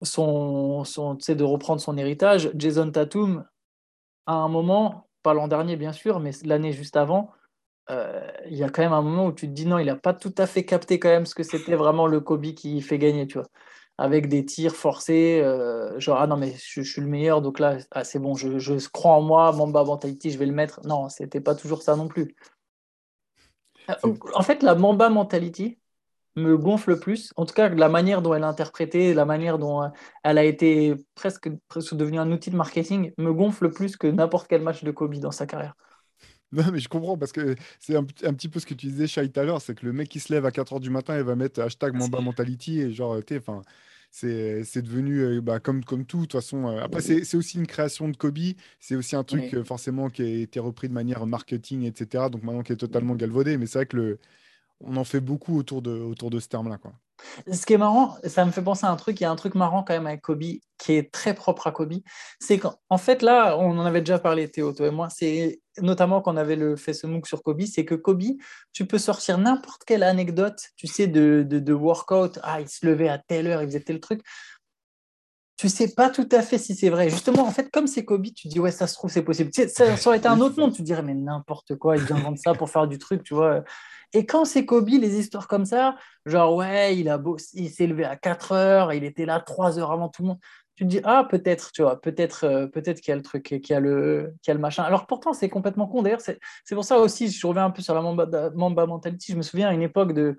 son, son de reprendre son héritage. Jason Tatum, à un moment, pas l'an dernier bien sûr, mais l'année juste avant, euh, il y a quand même un moment où tu te dis non, il n'a pas tout à fait capté quand même ce que c'était vraiment le Kobe qui fait gagner, tu vois. Avec des tirs forcés, euh, genre ah non, mais je, suis le meilleur, donc là, ah, c'est bon, je, je, crois en moi, Mamba Mentality, je vais le mettre. Non, c'était pas toujours ça non plus. Euh, en fait, la Mamba Mentality, me gonfle plus. En tout cas, la manière dont elle a interprété, la manière dont euh, elle a été presque, presque devenue un outil de marketing, me gonfle plus que n'importe quel match de Kobe dans sa carrière. Non, mais je comprends parce que c'est un, petit peu ce que tu disais, Shai, tout à l'heure, c'est que le mec qui se lève à 4h du matin et va mettre hashtag Mamba Mentality et genre, tu enfin. C'est, devenu euh, bah, comme, comme tout, de toute façon. Euh, après, c'est, aussi une création de Kobe. C'est aussi un truc forcément qui a été repris de manière marketing, etc. Donc maintenant qui est totalement galvaudé. Mais c'est vrai que le, on en fait beaucoup autour de, autour de ce terme-là. Quoi. Ce qui est marrant, ça me fait penser à un truc, il y a un truc marrant quand même avec Kobe qui est très propre à Kobe, c'est qu'en fait là, on en avait déjà parlé Théo, toi et moi, c'est notamment quand on avait le fait ce MOOC sur Kobe, c'est que Kobe, tu peux sortir n'importe quelle anecdote, tu sais, de, de, de, workout, ah il se levait à telle heure, il faisait tel truc, tu sais pas tout à fait si c'est vrai. Justement, en fait, comme c'est Kobe, tu dis ouais, ça se trouve, c'est possible. ça, aurait été un autre monde, tu dirais mais n'importe quoi, il vient vendre ça pour faire du truc, tu vois. Et quand c'est Kobe, les histoires comme ça, genre ouais, il a il s'est levé à 4 heures, il était là 3 heures avant tout le monde. Tu te dis ah peut-être, tu vois, peut-être, euh, peut-être qu'il y a le truc, qu'il y a le, qu'il y a le machin. Alors pourtant c'est complètement con. D'ailleurs c'est, pour ça aussi, je reviens un peu sur la Mamba, Mamba mentality. Je me souviens à une époque de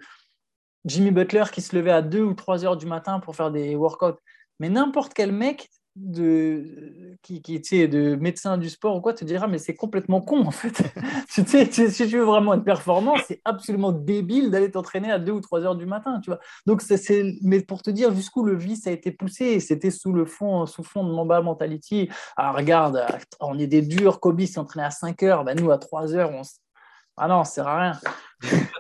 Jimmy Butler qui se levait à 2 ou 3 heures du matin pour faire des workouts. Mais n'importe quel mec de, qui, qui de médecin du sport ou quoi te dira mais c'est complètement con en fait. tu sais, si tu veux vraiment être performant, c'est absolument débile d'aller t'entraîner à 2 ou 3 heures du matin, tu vois. Donc c'est, mais pour te dire jusqu'où le vice a été poussé, c'était sous le fond, sous fond de Mamba Mentality. Ah regarde, on est des durs, Kobe s'entraînait à 5 heures, ben nous à 3 heures, on ah non, ça sert à rien.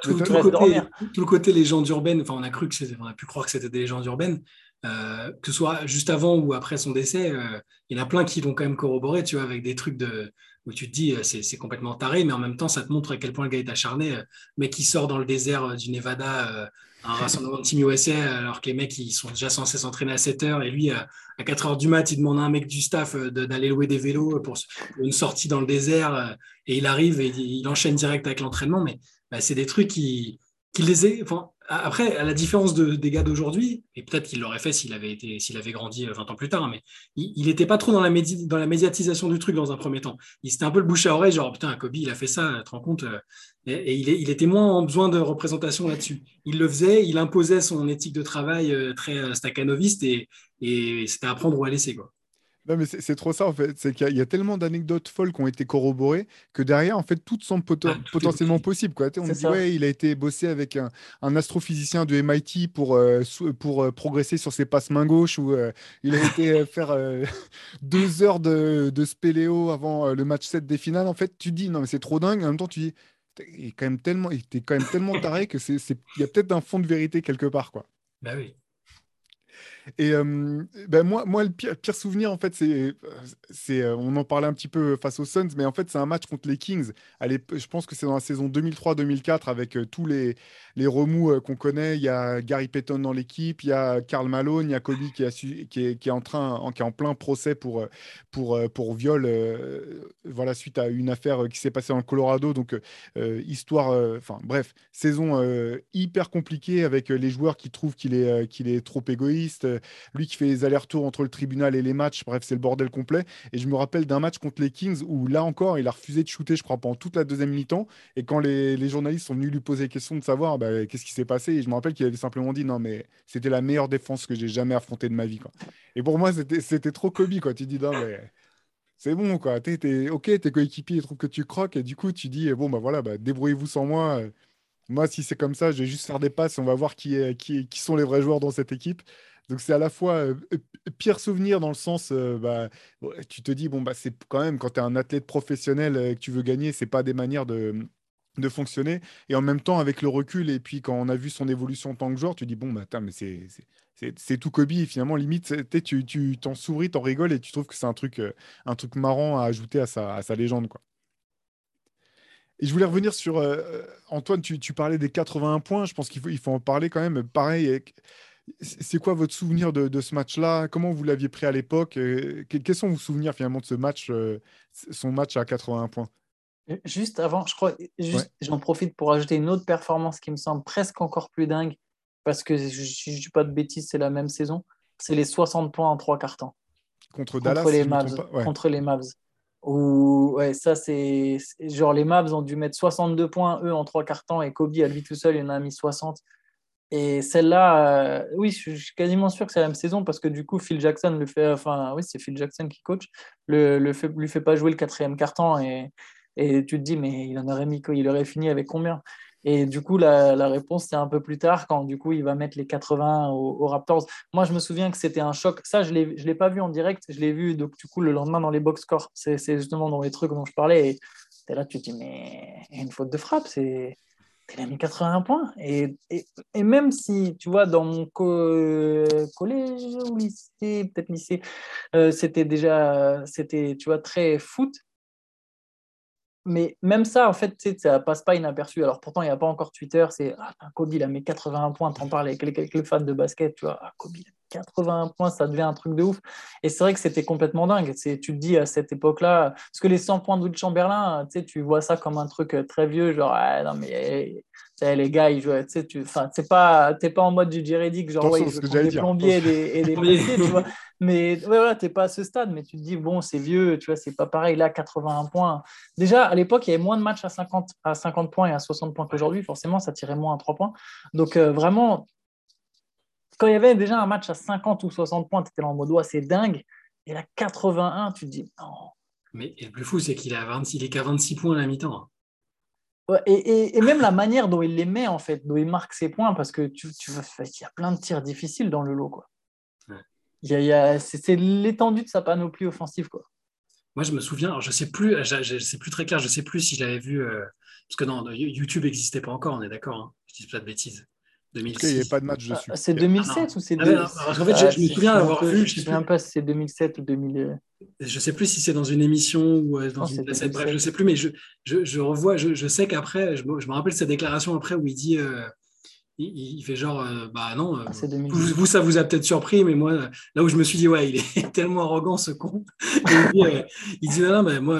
Tout, le côté, tout, le côté, légende urbaine, enfin on a cru que on a pu croire que c'était des légendes urbaines, euh, que ce soit juste avant ou après son décès, euh, il y en a plein qui l'ont quand même corroboré, tu vois, avec des trucs de, où tu te dis euh, c'est complètement taré, mais en même temps, ça te montre à quel point le gars est acharné. mais qui sort dans le désert du Nevada, un rassemblement de Team USA, alors que les mecs ils sont déjà censés s'entraîner à 7 heures, et lui, à 4 heures du mat, il demande à un mec du staff d'aller louer des vélos pour une sortie dans le désert, et il arrive et il enchaîne direct avec l'entraînement. Mais bah, c'est des trucs qui, les enfin, après, à la différence de, des gars d'aujourd'hui, et peut-être qu'il l'aurait fait s'il avait, été, s'il avait grandi 20 ans plus tard, mais il n'était pas trop dans la, dans la médiatisation du truc dans un premier temps. Il c'était un peu le bouche à oreille, genre putain, Kobe, il a fait ça, tu te rends compte euh, Et, il, était moins en besoin de représentation là-dessus. Il le faisait, il imposait son éthique de travail euh, très euh, staccanoviste et, et c'était à prendre ou à laisser. Quoi. Non, mais c'est trop ça, en fait. C'est qu'il y, a tellement d'anecdotes folles qui ont été corroborées que derrière, en fait, tout semble ah, potentiellement possible. Quoi. On dit, ouais, il a été bossé avec un, astrophysicien de MIT pour, euh, pour euh, progresser sur ses passes main gauche, ou euh, il a été faire deux heures de, de spéléo avant le match 7 des finales. En fait, tu dis, non, mais c'est trop dingue. En même temps, tu dis, il est quand même tellement, il était quand même tellement taré que c'est, il y a peut-être un fond de vérité quelque part, quoi. Bah oui. Et ben moi, moi, le pire, souvenir, en fait, c'est, c'est, on en parlait un petit peu face aux Suns, mais en fait, c'est un match contre les Kings. Allez, je pense que c'est dans la saison 2003-2004 avec tous les, les remous qu'on connaît. Il y a Gary Payton dans l'équipe, il y a Karl Malone, il y a Kobe qui, est, en train, qui est en plein procès pour, pour, pour viol, voilà, suite à une affaire qui s'est passée en Colorado. Donc, histoire, enfin, bref, saison hyper compliquée avec les joueurs qui trouvent qu'il est, qu'il est trop égoïste lui qui fait les allers-retours entre le tribunal et les matchs. Bref, c'est le bordel complet. Et je me rappelle d'un match contre les Kings où là encore, il a refusé de shooter, je crois, pendant toute la deuxième mi-temps. Et quand les, journalistes sont venus lui poser la question de savoir bah, qu'est-ce qui s'est passé, et je me rappelle qu'il avait simplement dit non, mais c'était la meilleure défense que j'ai jamais affrontée de ma vie. Et pour moi, c'était trop Kobe. Quoi. Tu dis non, mais c'est bon, quoi. T'es, ok, tes coéquipiers trouvent que tu croques, et du coup, tu dis, bon, bah voilà, bah, débrouillez-vous sans moi. Moi, si c'est comme ça, je vais juste faire des passes, on va voir qui, est, qui, qui sont les vrais joueurs dans cette équipe. Donc c'est à la fois pire souvenir dans le sens, bah, tu te dis, bon, bah, c'est quand même quand tu es un athlète professionnel et que tu veux gagner, c'est pas des manières de, de fonctionner. Et en même temps, avec le recul, et puis quand on a vu son évolution en tant que joueur, tu dis, bon, bah, mais c'est c'est tout Kobe. Et finalement, limite, tu t'en souris, t'en rigoles et tu trouves que c'est un truc, un truc marrant à ajouter à sa, légende. Quoi. Et je voulais revenir sur Antoine, tu, tu, parlais des 81 points. Je pense qu'il faut, il faut en parler quand même. Pareil, c'est quoi votre souvenir de, de ce match-là? Comment vous l'aviez pris à l'époque? Quels sont vos souvenirs finalement de ce match, euh, son match à 81 points? Juste avant, je crois, j'en profite pour ajouter une autre performance qui me semble presque encore plus dingue parce que je ne dis pas de bêtises, c'est la même saison. C'est les 60 points en trois quarts temps. Contre, Dallas les Mavs. Contre les Mavs. Ou ouais, ça c'est genre les Mavs ont dû mettre 62 points eux en trois quarts temps et Kobe à lui tout seul il en a mis 60. Et celle-là, euh, oui, je suis quasiment sûr que c'est la même saison parce que du coup Phil Jackson le fait, enfin oui c'est Phil Jackson qui coach, le, le fait, lui fait pas jouer le quatrième temps et, et tu te dis mais il en aurait mis il aurait fini avec combien? Et du coup, la, réponse, c'est un peu plus tard, quand du coup, il va mettre les 80 aux, Raptors. Moi, je me souviens que c'était un choc. Ça, je ne l'ai pas vu en direct, je l'ai vu donc, du coup le lendemain dans les box scores. C'est justement dans les trucs dont je parlais. Et là, tu te dis, mais une faute de frappe, c'est. Il a mis 81 points. Et, et, même si, tu vois, dans mon collège ou lycée, peut-être lycée, euh, c'était déjà, c'était, tu vois, très foot mais même ça, en fait, ça passe pas inaperçu. Alors pourtant, il n'y a pas encore Twitter. C'est ah, Kobe, il a mis 81 points. T'en parles avec quelques fans de basket, tu vois. Ah, Kobe, 81 points, ça devient un truc de ouf. Et c'est vrai que c'était complètement dingue. Tu te dis à cette époque-là, parce que les 100 points de Chamberlain, tu vois ça comme un truc euh, très vieux, genre, ah, non, mais les gars, ils jouent, tu sais, tu n'es pas, pas en mode du Jerry genre, ouais, des plombiers et des, et des blessés, tu vois. Mais voilà, tu n'es pas à ce stade, mais tu te dis, bon, c'est vieux, tu vois, c'est pas pareil. Là, 81 points. Déjà, à l'époque, il y avait moins de matchs à 50, à 50 points et à 60 points qu'aujourd'hui. Forcément, ça tirait moins à 3 points. Donc, euh, vraiment, quand il y avait déjà un match à 50 ou 60 points, tu étais là en mode, ouais, c'est dingue. Et là, 81, tu te dis, non. Mais le plus fou, c'est qu'il est qu'à 26 points à la mi-temps. Et, même la manière dont il les met, en fait, dont il marque ses points, parce que tu, tu il y a plein de tirs difficiles dans le lot. Quoi. C'est, l'étendue de sa panoplie offensive. Quoi. Moi, je me souviens, alors je sais plus, je, sais plus très clair, je sais plus si je l'avais vu, euh, parce que non, YouTube n'existait pas encore, on est d'accord, hein, je dis pas de bêtises. 2006. il n'y avait pas de match dessus. c'est 2007 ou c'est ah, En fait, je, me souviens avoir vu. Je ne sais même pas si c'est 2007 ou 2000. Je ne sais plus si c'est dans une émission ou euh, dans une. Bref, je ne sais plus, mais je, je, je revois, je, sais qu'après, je, me rappelle sa déclaration après où il dit. Euh, il, fait genre, euh, bah non, ah, vous, ça vous a peut-être surpris, mais moi, là où je me suis dit, ouais, il est tellement arrogant ce con. il, dit, non, non, mais moi,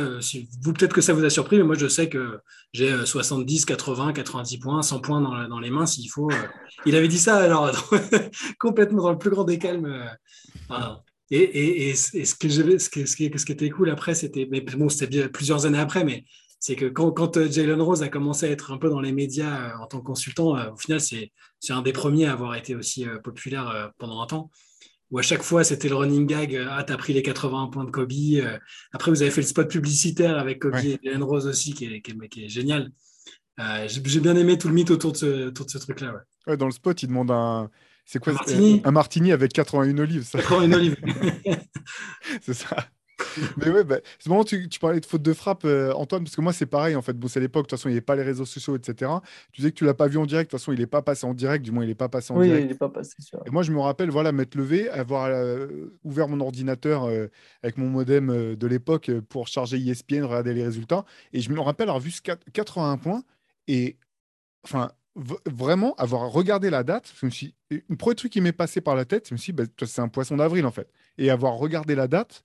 vous peut-être que ça vous a surpris, mais moi, je sais que j'ai 70, 80, 90 points, 100 poinns dans, dans les mains s'il faut. il avait dit ça, alors, complètement dans le plus grand des calmes. et, et, et, ce, que je, ce, que, ce, qui, ce qui était cool après, c'était, mais bon, c'était plusieurs années après, mais c'est que quand, quand, euh, Jalen Rose a commencé à être un peu dans les médias euh, en tant que consultant, euh, au final, c'est un des premiers à avoir été aussi populaire pendant un temps. Où à chaque fois, c'était le running gag Ah, t'as pris les 81 points de Kobe. après, vous avez fait le spot publicitaire avec Kobe et Jalen Rose aussi, qui est, qui est, génial. J'ai bien aimé tout le mythe autour de ce, ce truc-là. Ouais. dans le spot, il demande un. C'est quoi un martini. un martini avec 81 olives. 81 olives. c'est ça. Mais ouais, bah, c'est moment tu, tu parlais de faute de frappe, euh, Antoine, parce que moi, c'est pareil, en fait. Bon, c'est l'époque, de toute façon, il n'y avait pas les réseaux sociaux, etc. Tu disais que tu l'as pas vu en direct, de toute façon, il n'est pas passé en direct, du moins, il n'est pas passé en oui, direct. il n'est pas passé, sûr. Et moi, je me rappelle, voilà, m'être levé, avoir euh, ouvert mon ordinateur euh, avec mon modem de l'époque pour charger ESPN, regarder les résultats. Et je me rappelle avoir vu 81 points et, enfin, vraiment avoir regardé la date, je me suis... le premier truc qui m'est passé par la tête, je me suis dit, bah, c'est un poisson d'avril, en fait. Et avoir regardé la date,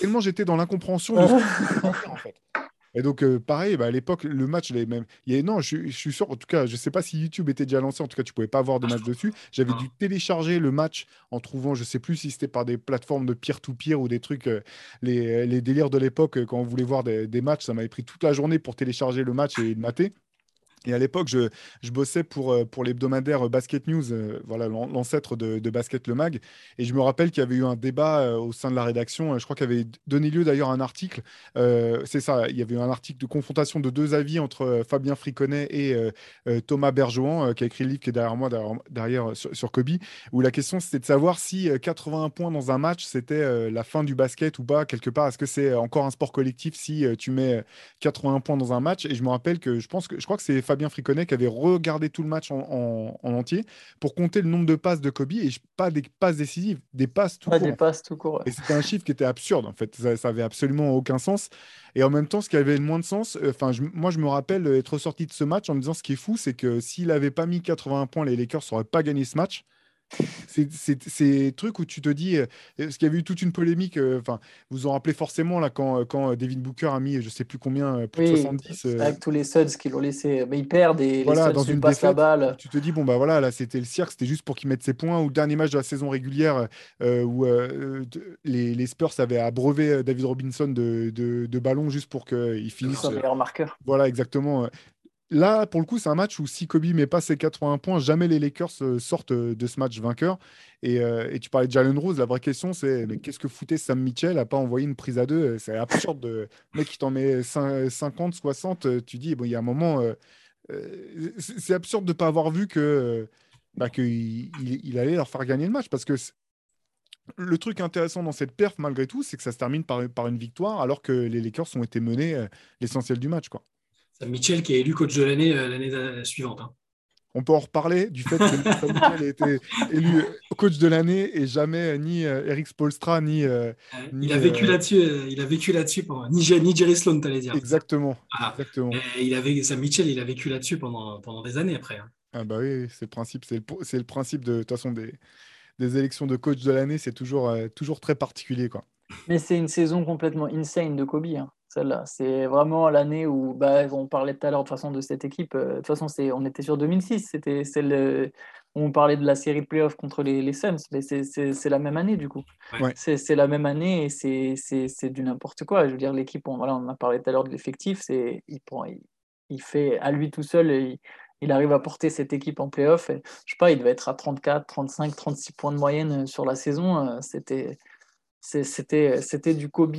tellement j'étais dans l'incompréhension de ce en fait. Et donc, euh, pareil, bah, à l'époque, le match, les même. Il y non, je, suis sûr, en tout cas, je ne sais pas si YouTube était déjà lancé, en tout cas, tu ne pouvais pas voir de match dessus. J'avais dû télécharger le match en trouvant, je ne sais plus si c'était par des plateformes de peer-to-peer ou des trucs, euh, les, les, délires de l'époque, euh, quand on voulait voir des, des matchs, ça m'avait pris toute la journée pour télécharger le match et le mater. Et à l'époque, je, bossais pour, euh, pour l'hebdomadaire Basket News, euh, voilà l'ancêtre de, Basket Le Mag. Et je me rappelle qu'il y avait eu un débat euh, au sein de la rédaction. Je crois qu'il avait donné lieu d'ailleurs à un article. c'est ça, il y avait eu un article de confrontation de deux avis entre Fabien Friconnet et Thomas Bergeron, qui a écrit le livre qui est derrière moi, derrière, sur, sur, Kobe, où la question c'était de savoir si 81 points dans un match, c'était la fin du basket ou pas, quelque part. Est-ce que c'est encore un sport collectif si tu mets 81 points dans un match? Et je me rappelle que je pense que je crois que c'est Fabien Friconnet qui avait regardé tout le match en, entier pour compter le nombre de passes de Kobe et pas des passes décisives, des passes tout pas Des passes tout court. Et c'était un chiffre qui était absurde en fait, ça, ça, avait absolument aucun sens. Et en même temps, ce qui avait le moins de sens, euh, enfin, moi je me rappelle être sorti de ce match en me disant ce qui est fou, c'est que s'il n'avait pas mis 80 points, les Lakers n'auraient pas gagné ce match. C'est ces trucs où tu te dis, euh, parce qu'il y avait eu toute une polémique, euh, enfin, vous vous en rappelez forcément là quand, euh, quand David Booker a mis, je sais plus combien, plus de 70. Avec tous les Suds qui l'ont laissé, mais ils perdent et les Suds dans une passent la balle. Tu te dis, bon bah voilà, là c'était le cirque, c'était juste pour qu'il mette ses points. Ou le dernier match de la saison régulière où les, les, Spurs avaient abreuvé David Robinson de, de, de ballons juste pour qu'il finisse. Son meilleur marqueur. Voilà, exactement. Là, pour le coup, c'est un match où si Kobe met pas ses 80 points, jamais les Lakers euh, sortent euh, de ce match vainqueur. Euh, et, tu parlais de Jalen Rose, la vraie question, c'est mais qu'est-ce que foutait Sam Mitchell à pas envoyer une prise à deux? C'est absurde. De... Mec qui t'en met 50, 60, tu dis, bon, il y a un moment, c'est absurde de pas avoir vu que bah, qu'il il, allait leur faire gagner le match. Parce que le truc intéressant dans cette perf, malgré tout, c'est que ça se termine par, par une victoire, alors que les Lakers ont été menés l'essentiel du match. Quoi. Sam Mitchell qui est élu coach de l'année euh, l'année suivante. Hein. On peut en reparler du fait que Sam Mitchell a été élu coach de l'année et jamais ni euh, Eric Spolstra ni, euh, il a vécu là-dessus. il a vécu là-dessus pendant ni, ni Jerry Sloan, allais dire. Exactement. Ah. exactement. il avait Sam Mitchell, il a vécu là-dessus pendant, pendant des années après. Hein. Ah bah oui, c'est le principe. C'est le, le, principe de, de toute façon des, des élections de coach de l'année. C'est toujours, toujours très particulier quoi. Mais c'est une saison complètement insane de Kobe. Hein celle-là. C'est vraiment l'année où, bah, on parlait tout à l'heure de façon de cette équipe. Euh, de toute façon, c'est, on était sur 2006. C'était celle où on parlait de la série de playoffs contre les, les Suns. Mais c'est, la même année, du coup. C'est, la même année et c'est, du n'importe quoi. Je veux dire, l'équipe, on, voilà, on a parlé tout à l'heure de l'effectif. C'est, il, il, fait à lui tout seul. il, il arrive à porter cette équipe en playoff. Et, je sais pas, il devait être à 34, 35, 36 points de moyenne sur la saison. Euh, c'était, c'était, c'était du Kobe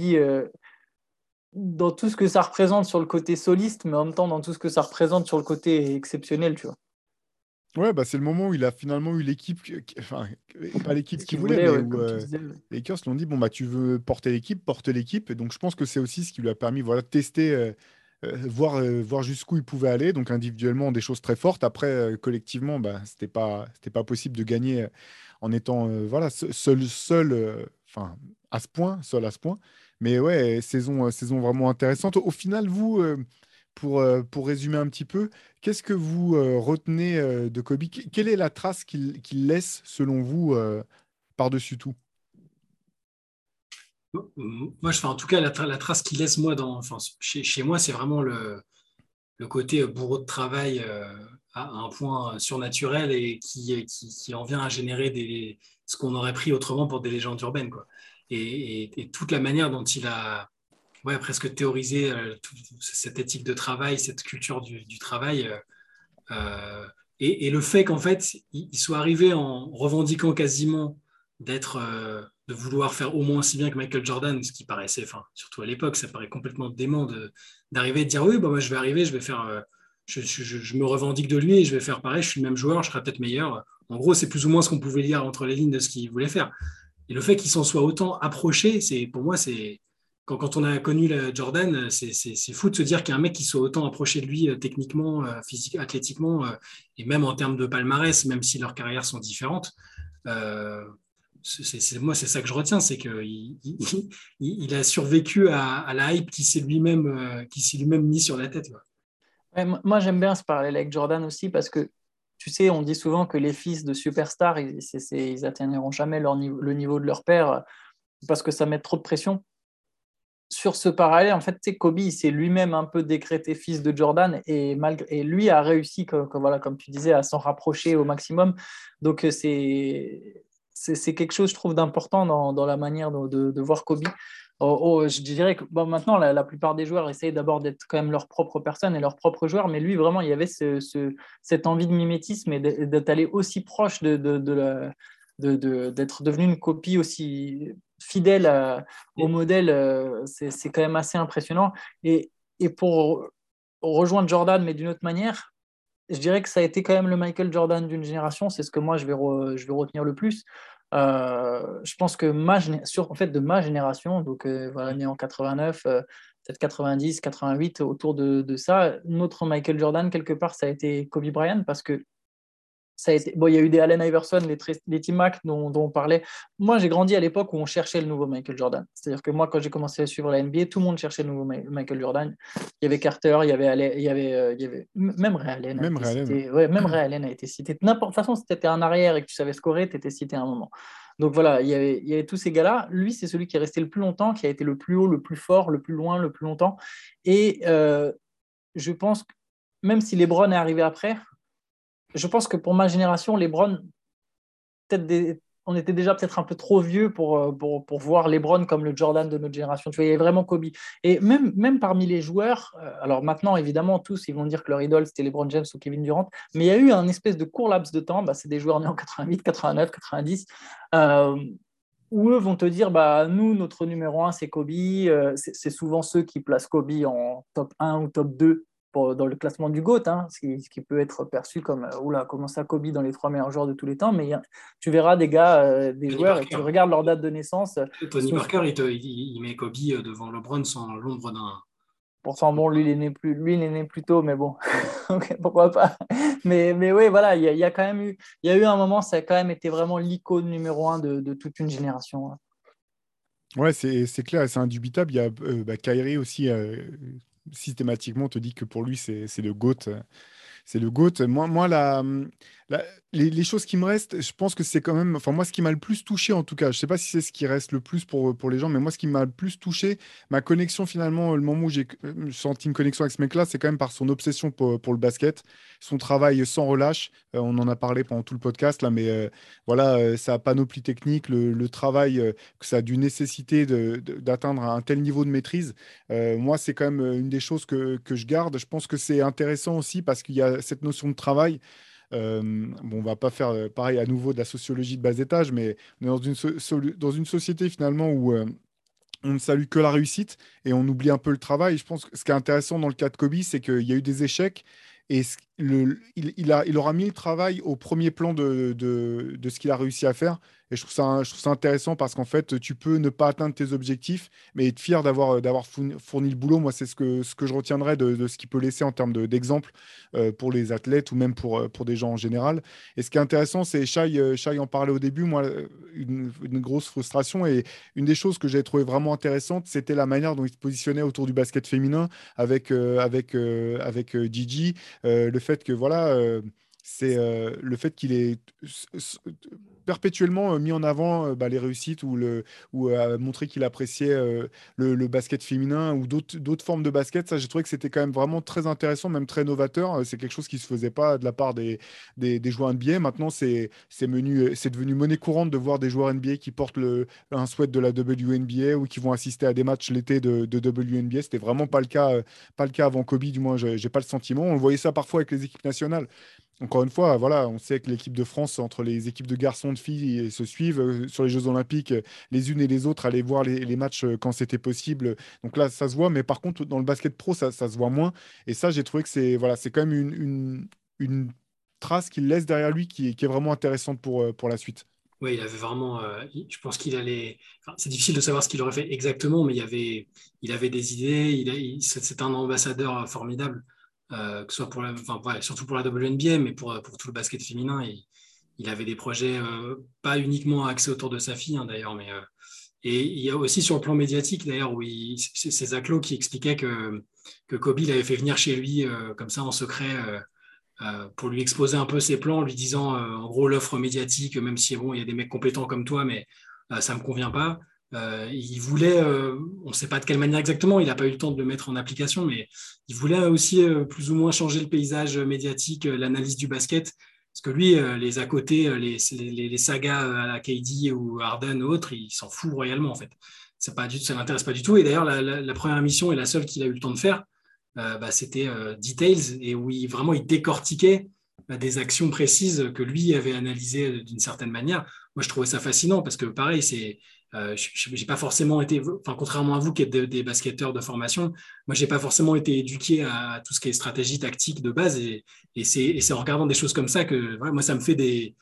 dans tout ce que ça représente sur le côté soliste, mais en même temps dans tout ce que ça représente sur le côté exceptionnel, tu vois. Ouais, bah c'est le moment où il a finalement eu l'équipe, enfin, pas l'équipe qu'il voulait, mais où euh, les Lakers l'ont dit bon, bah tu veux porter l'équipe, porte l'équipe. Et donc je pense que c'est aussi ce qui lui a permis voilà, de tester, euh, euh, voir, voir jusqu'où il pouvait aller. Donc individuellement, des choses très fortes. Après, collectivement, bah, c'était pas, pas possible de gagner en étant voilà, seul, seul à ce point, seul à ce point. Mais ouais, saison, euh, saison vraiment intéressante. Au final, vous, euh, pour, euh, pour résumer un petit peu, qu'est-ce que vous retenez de Kobe? Quelle est la trace qu'il laisse, selon vous, par-dessus tout? Moi, en tout cas la, trace qu'il laisse moi dans, chez, moi, c'est vraiment le, le, côté bourreau de travail à un point surnaturel et qui, qui, en vient à générer des, ce qu'on aurait pris autrement pour des légendes urbaines. Quoi et, toute la manière dont il a ouais, presque théorisé euh, cette éthique de travail, cette culture du, travail. Euh, euh, et, le fait qu'en fait, il, soit arrivé en revendiquant quasiment d'être, de vouloir faire au moins aussi bien que Michael Jordan, ce qui paraissait, enfin, surtout à l'époque, ça paraît complètement dément d'arriver et de dire oui, bah, moi je vais arriver, je vais faire, je, me revendique de lui et je vais faire pareil, je suis le même joueur, je serai peut-être meilleur. En gros, c'est plus ou moins ce qu'on pouvait lire entre les lignes de ce qu'il voulait faire. Et le fait qu'il s'en soit autant approché, c'est pour moi, c'est quand, on a connu Jordan, c'est fou de se dire qu'il y a un mec qui soit autant approché de lui euh, techniquement, euh, physiquement, athlétiquement, euh, et même en termes de palmarès, même si leurs carrières sont différentes. c'est moi, c'est ça que je retiens, c'est qu'il il, il, a survécu à, la hype qui s'est lui-même lui mis sur la tête. Moi, j'aime bien ce parallèle avec Jordan aussi parce que tu sais, on dit souvent que les fils de superstars, ils, ils atteindront jamais le niveau de leur père parce que ça met trop de pression. Sur ce parallèle, en fait, Kobe, il s'est lui-même un peu décrété fils de Jordan et, malgré, et lui a réussi, comme, voilà, comme tu disais, à s'en rapprocher au maximum. Donc, c'est c'est quelque chose, je trouve, d'important dans, la manière de, voir Kobe. Oh, oh, je dirais que bon, maintenant, la, plupart des joueurs essayent d'abord d'être quand même leur propre personne et leur propre joueur, mais lui, vraiment, il y avait ce, cette envie de mimétisme et d'être allé aussi proche de, de, de d'être devenu une copie aussi fidèle au modèle, euh, c'est quand même assez impressionnant. Et, et pour rejoindre Jordan, mais d'une autre manière, je dirais que ça a été quand même le Michael Jordan d'une génération. C'est ce que moi, je vais, je vais retenir le plus. Euh, je pense que ma, sur, fait, de ma génération, donc euh, voilà, né en 89, peut-être 90, 88, autour de, de, ça, notre Michael Jordan, quelque part, ça a été Kobe Bryant parce que ça a été... bon, il y a eu des Allen Iverson, les, les Tim Mac dont, on parlait. Moi, j'ai grandi à l'époque où on cherchait le nouveau Michael Jordan. C'est-à-dire que moi, quand j'ai commencé à suivre la NBA, tout le monde cherchait le nouveau Michael Jordan. Il y avait Carter, il y avait, il y avait, euh, il y avait... même Ray Allen. Même Ray Allen. Ouais, même Ray Allen a été cité. N'importe toute façon, si tu étais un arrière et que tu savais scorer, tu étais cité à un moment. Donc voilà, il y avait, il y avait tous ces gars-là. Lui, c'est celui qui est resté le plus longtemps, qui a été le plus haut, le plus fort, le plus loin, le plus longtemps. Et euh, je pense que même si LeBron est arrivé après, je pense que pour ma génération, LeBron, peut-être on était déjà peut-être un peu trop vieux pour, euh, pour, pour, voir LeBron comme le Jordan de notre génération. Tu vois, il y avait vraiment Kobe. Et même, même parmi les joueurs, euh, alors maintenant, évidemment, tous, ils vont dire que leur idole, c'était LeBron James ou Kevin Durant, mais il y a eu un espèce de court laps de temps, bah, c'est des joueurs nés en 88, 89, 90, où eux vont te dire, bah, nous, notre numéro un, c'est Kobe. Euh, c'est souvent ceux qui placent Kobe en top 1 ou top 2 dans le classement du GOAT, hein, ce, qui, peut être perçu comme euh, oula, comment ça Kobe dans les trois meilleurs joueurs de tous les temps, mais tu verras des gars, euh, des joueurs, et tu regardes leur date de naissance. Euh, Tony Parker, il, met Kobe devant LeBron sans l'ombre d'un. Pourtant, bon, lui, il est né plus, lui, il est né plus tôt, mais bon, pourquoi pas. Mais, mais oui, voilà, il y, a, quand même eu, il y a eu un moment, ça a quand même été vraiment l'icône numéro un de, toute une génération. Hein. Ouais, c'est clair et c'est indubitable. Il y a bah, Kyrie aussi, systématiquement, te dit que pour lui, c'est le GOAT. C'est le GOAT. Moi, moi la, les, choses qui me restent, je pense que c'est quand même, enfin moi, ce qui m'a le plus touché en tout cas, je sais pas si c'est ce qui reste le plus pour, pour les gens, mais moi, ce qui m'a le plus touché, ma connexion finalement, le moment où j'ai euh, senti une connexion avec ce mec-là, c'est quand même par son obsession pour, le basket, son travail sans relâche. Euh, on en a parlé pendant tout le podcast là, mais euh, voilà, sa panoplie technique, le, le travail que ça a dû nécessiter d'atteindre un tel niveau de maîtrise. moi, c'est quand même une des choses que, que je garde. Je pense que c'est intéressant aussi parce qu'il y a cette notion de travail. Euh, bon, on va pas faire euh, pareil à nouveau de la sociologie de bas étage, mais on est dans une, société finalement où euh, on ne salue que la réussite et on oublie un peu le travail. je pense que ce qui est intéressant dans le cas de Kobe, c'est qu'il y a eu des échecs et il, aura mis le travail au premier plan de ce qu'il a réussi à faire. Et je trouve ça, intéressant parce qu'en fait, tu peux ne pas atteindre tes objectifs, mais être fier d'avoir, d'avoir fourni, le boulot. Moi, c'est ce que, je retiendrai de, ce qu'il peut laisser en termes d'exemple euh, pour les athlètes ou même pour, euh, pour des gens en général. Et ce qui est intéressant, c'est Shai, euh, en parlait au début, moi, une, grosse frustration. Et une des choses que j'ai trouvé vraiment intéressante, c'était la manière dont il se positionnait autour du basket féminin avec, Gigi. le fait que, voilà, c'est le fait qu'il est perpétuellement euh, mis en avant euh, bah, les réussites ou, le, ou euh, montrer qu'il appréciait le, basket féminin ou d'autres formes de basket. Ça, j'ai trouvé que c'était quand même vraiment très intéressant, même très novateur. C'est quelque chose qui ne se faisait pas de la part des, des, des joueurs NBA. Maintenant, c'est devenu monnaie courante de voir des joueurs NBA qui portent le, un sweat de la WNBA ou qui vont assister à des matchs l'été de, de WNBA. C'était vraiment pas le cas, pas le cas avant Kobe, du moins, j'ai pas le sentiment. On voyait ça parfois avec les équipes nationales. Encore une fois, voilà, on sait que l'équipe de France, entre les équipes de garçons de filles, se suivent euh, sur les Jeux Olympiques, les unes et les autres, aller voir les, matchs euh, quand c'était possible. Donc là, ça se voit, mais par contre, dans le basket pro, ça, se voit moins. Et ça, j'ai trouvé que c'est voilà, quand même une, trace qu'il laisse derrière lui qui, est vraiment intéressante pour, euh, la suite. Oui, il avait vraiment. je pense qu'il allait. c'est difficile de savoir ce qu'il aurait fait exactement, mais il, avait, il avait des idées. Il, c'est un ambassadeur formidable. Euh, soit pour la, enfin, surtout pour la WNBA, mais pour, pour tout le basket féminin. il avait des projets euh, pas uniquement axés autour de sa fille, hein, d'ailleurs, mais euh, et il y a aussi sur le plan médiatique, d'ailleurs, où c'est Zaclo qui expliquait que, que Kobe l'avait fait venir chez lui comme ça en secret pour lui exposer un peu ses plans, lui disant en gros l'offre médiatique, même si bon, il y a des mecs compétents comme toi, mais ça ne me convient pas. Euh, il voulait, euh, on ne sait pas de quelle manière exactement, il n'a pas eu le temps de le mettre en application, mais il voulait aussi euh, plus ou moins changer le paysage médiatique, l'analyse du basket. Parce que lui, les à côté, les, sagas à la KD ou Harden ou autres, il s'en fout royalement en fait. ça ne l'intéresse pas du tout. Et d'ailleurs, la, première émission et la seule qu'il a eu le temps de faire, bah, c'était Details, et où il, vraiment il décortiquait des actions précises que lui avait analysées d'une certaine manière. Moi, je trouvais ça fascinant parce que, pareil, c'est euh, j'ai pas forcément été, enfin, contrairement à vous qui êtes des, basketteurs de formation, moi, j'ai pas forcément été éduqué à, tout ce qui est stratégie tactique de base. Et, c'est en regardant des choses comme ça que moi, ça me fait des,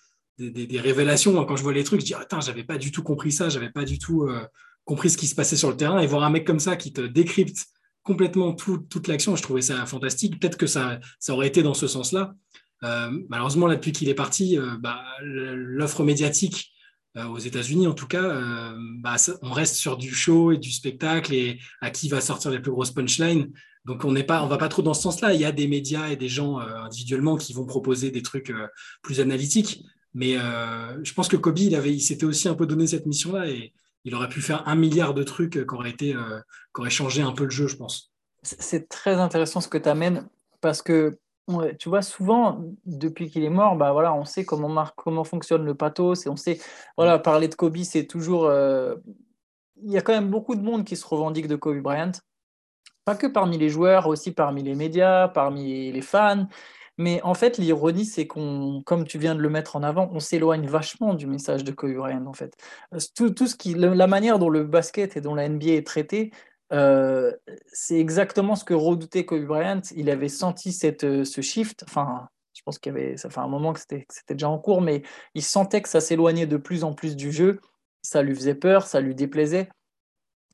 révélations. Quand je vois les trucs, je dis, attends, j'avais pas du tout compris ça, j'avais pas du tout euh, compris ce qui se passait sur le terrain. Et voir un mec comme ça qui te décrypte complètement toute l'action, je trouvais ça fantastique. Peut-être que ça, ça aurait été dans ce sens-là. Euh, malheureusement, là, depuis qu'il est parti, bah, l'offre médiatique euh, aux États-Unis, en tout cas, euh, bah, on reste sur du show et du spectacle et à qui va sortir les plus grosses punchlines. Donc on n'est pas, on va pas trop dans ce sens-là. Il y a des médias et des gens euh, individuellement qui vont proposer des trucs plus analytiques. Mais je pense que Kobe, il avait, il s'était aussi un peu donné cette mission-là et il aurait pu faire un milliard de trucs qui auraient été, qui auraient changé un peu le jeu, je pense. C'est très intéressant ce que tu amènes parce que tu vois, souvent, depuis qu'il est mort, bah voilà, on sait comment, marque, comment fonctionne le pathos, et on sait, voilà, parler de Kobe, c'est toujours. Euh, il y a quand même beaucoup de monde qui se revendique de Kobe Bryant. Pas que parmi les joueurs, aussi parmi les médias, parmi les fans. Mais en fait, l'ironie, c'est qu'on, comme tu viens de le mettre en avant, on s'éloigne vachement du message de Kobe Bryant, en fait. Tout, tout ce qui, la manière dont le basket et dont la NBA est traité, euh, c'est exactement ce que redoutait Kobe Bryant. Il avait senti cette, euh, ce shift. Enfin, je pense qu'il y avait, ça fait un moment que c'était, déjà en cours, mais il sentait que ça s'éloignait de plus en plus du jeu. Ça lui faisait peur, ça lui déplaisait.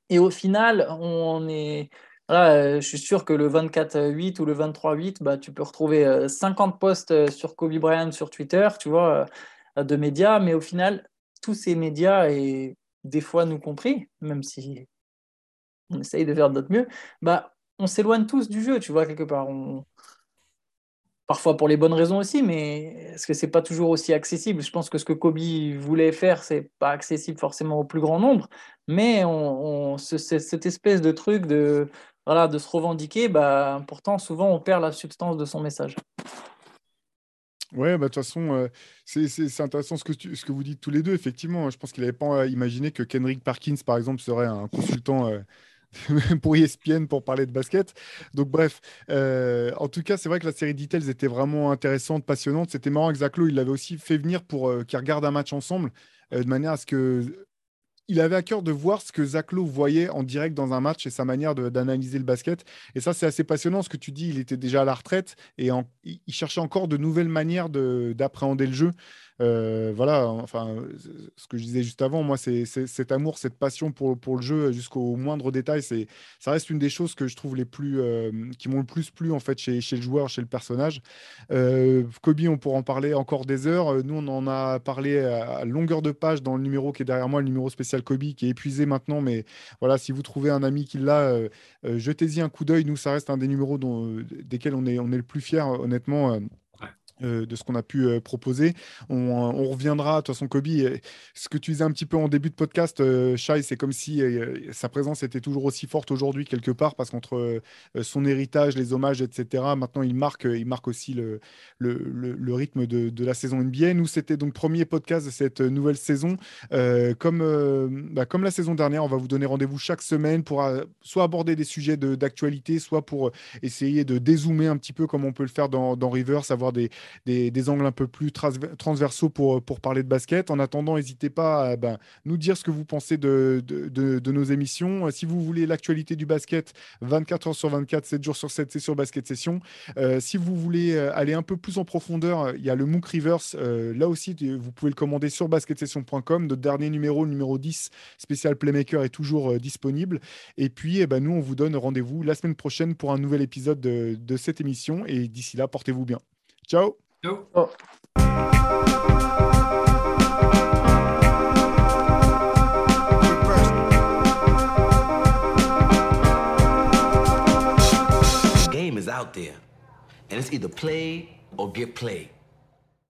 Et au final, on est. Là, je suis sûr que le 24-8 ou le 23-8, bah, tu peux retrouver 50 euh, posts sur Kobe Bryant sur Twitter, tu vois, de médias, mais au final, tous ces médias, et des fois nous compris, même si on essaye de faire de notre mieux, bah, on s'éloigne tous du jeu, tu vois, quelque part. Parfois pour les bonnes raisons aussi, mais est-ce que c'est pas toujours aussi accessible? Je pense que ce que Kobe voulait faire, c'est pas accessible forcément au plus grand nombre, mais on, cette espèce de truc de, voilà, de se revendiquer, bah, pourtant souvent on perd la substance de son message. Ouais, bah, de toute façon, euh, c'est intéressant ce que, ce que vous dites tous les deux. Effectivement, je pense qu'il n'avait pas imaginé que Kendrick Parkins, par exemple, serait un consultant euh, pour ESPN pour parler de basket. Donc bref, euh, en tout cas, c'est vrai que la série Details était vraiment intéressante, passionnante. C'était marrant que il l'avait aussi fait venir pour euh, qu'ils regardent un match ensemble, euh, de manière à ce que il avait à cœur de voir ce que Zach voyait en direct dans un match et sa manière d'analyser le basket. Et ça, c'est assez passionnant. Ce que tu dis, il était déjà à la retraite et il cherchait encore de nouvelles manières d'appréhender le jeu. Euh, voilà, enfin, ce que je disais juste avant, moi, c'est cet amour, cette passion pour, le jeu jusqu'au moindre détail. C'est, ça reste une des choses que je trouve les plus, euh, qui m'ont le plus plu en fait chez, chez, le joueur, chez le personnage. Euh, Kobe, on pourra en parler encore des heures. Nous, on en a parlé à longueur de page dans le numéro qui est derrière moi, le numéro spécial Kobe, qui est épuisé maintenant. Mais voilà, si vous trouvez un ami qui l'a, jetez-y un coup d'œil. Nous, ça reste un des numéros dont, desquels on est, on est le plus fier, honnêtement. Euh, de ce qu'on a pu euh, proposer. On, reviendra, de toute façon, Kobe, ce que tu disais un petit peu en début de podcast, euh, Shai, c'est comme si sa présence était toujours aussi forte aujourd'hui, quelque part, parce qu'entre son héritage, les hommages, etc., maintenant il marque, il marque aussi le, le, rythme de, la saison NBA. Nous, c'était donc premier podcast de cette nouvelle saison. comme, bah, comme la saison dernière, on va vous donner rendez-vous chaque semaine pour soit aborder des sujets d'actualité, soit pour essayer de dézoomer un petit peu comme on peut le faire dans, dans Rivers, avoir des, des, angles un peu plus transversaux pour, pour parler de basket. En attendant, n'hésitez pas à ben, nous dire ce que vous pensez de, de, nos émissions. Si vous voulez l'actualité du basket, 24 heures sur 24, 7 jours sur 7, c'est sur Basket Session. Euh, si vous voulez euh, aller un peu plus en profondeur, il y a le MOOC Rivers. Euh, là aussi, vous pouvez le commander sur basketsession.com. Notre dernier numéro, le numéro 10, spécial Playmaker, est toujours disponible. Et puis, eh ben, nous, on vous donne rendez-vous la semaine prochaine pour un nouvel épisode de, de cette émission. Et d'ici là, portez-vous bien. Ciao. Ciao. Game is out there, and it's either play or get played.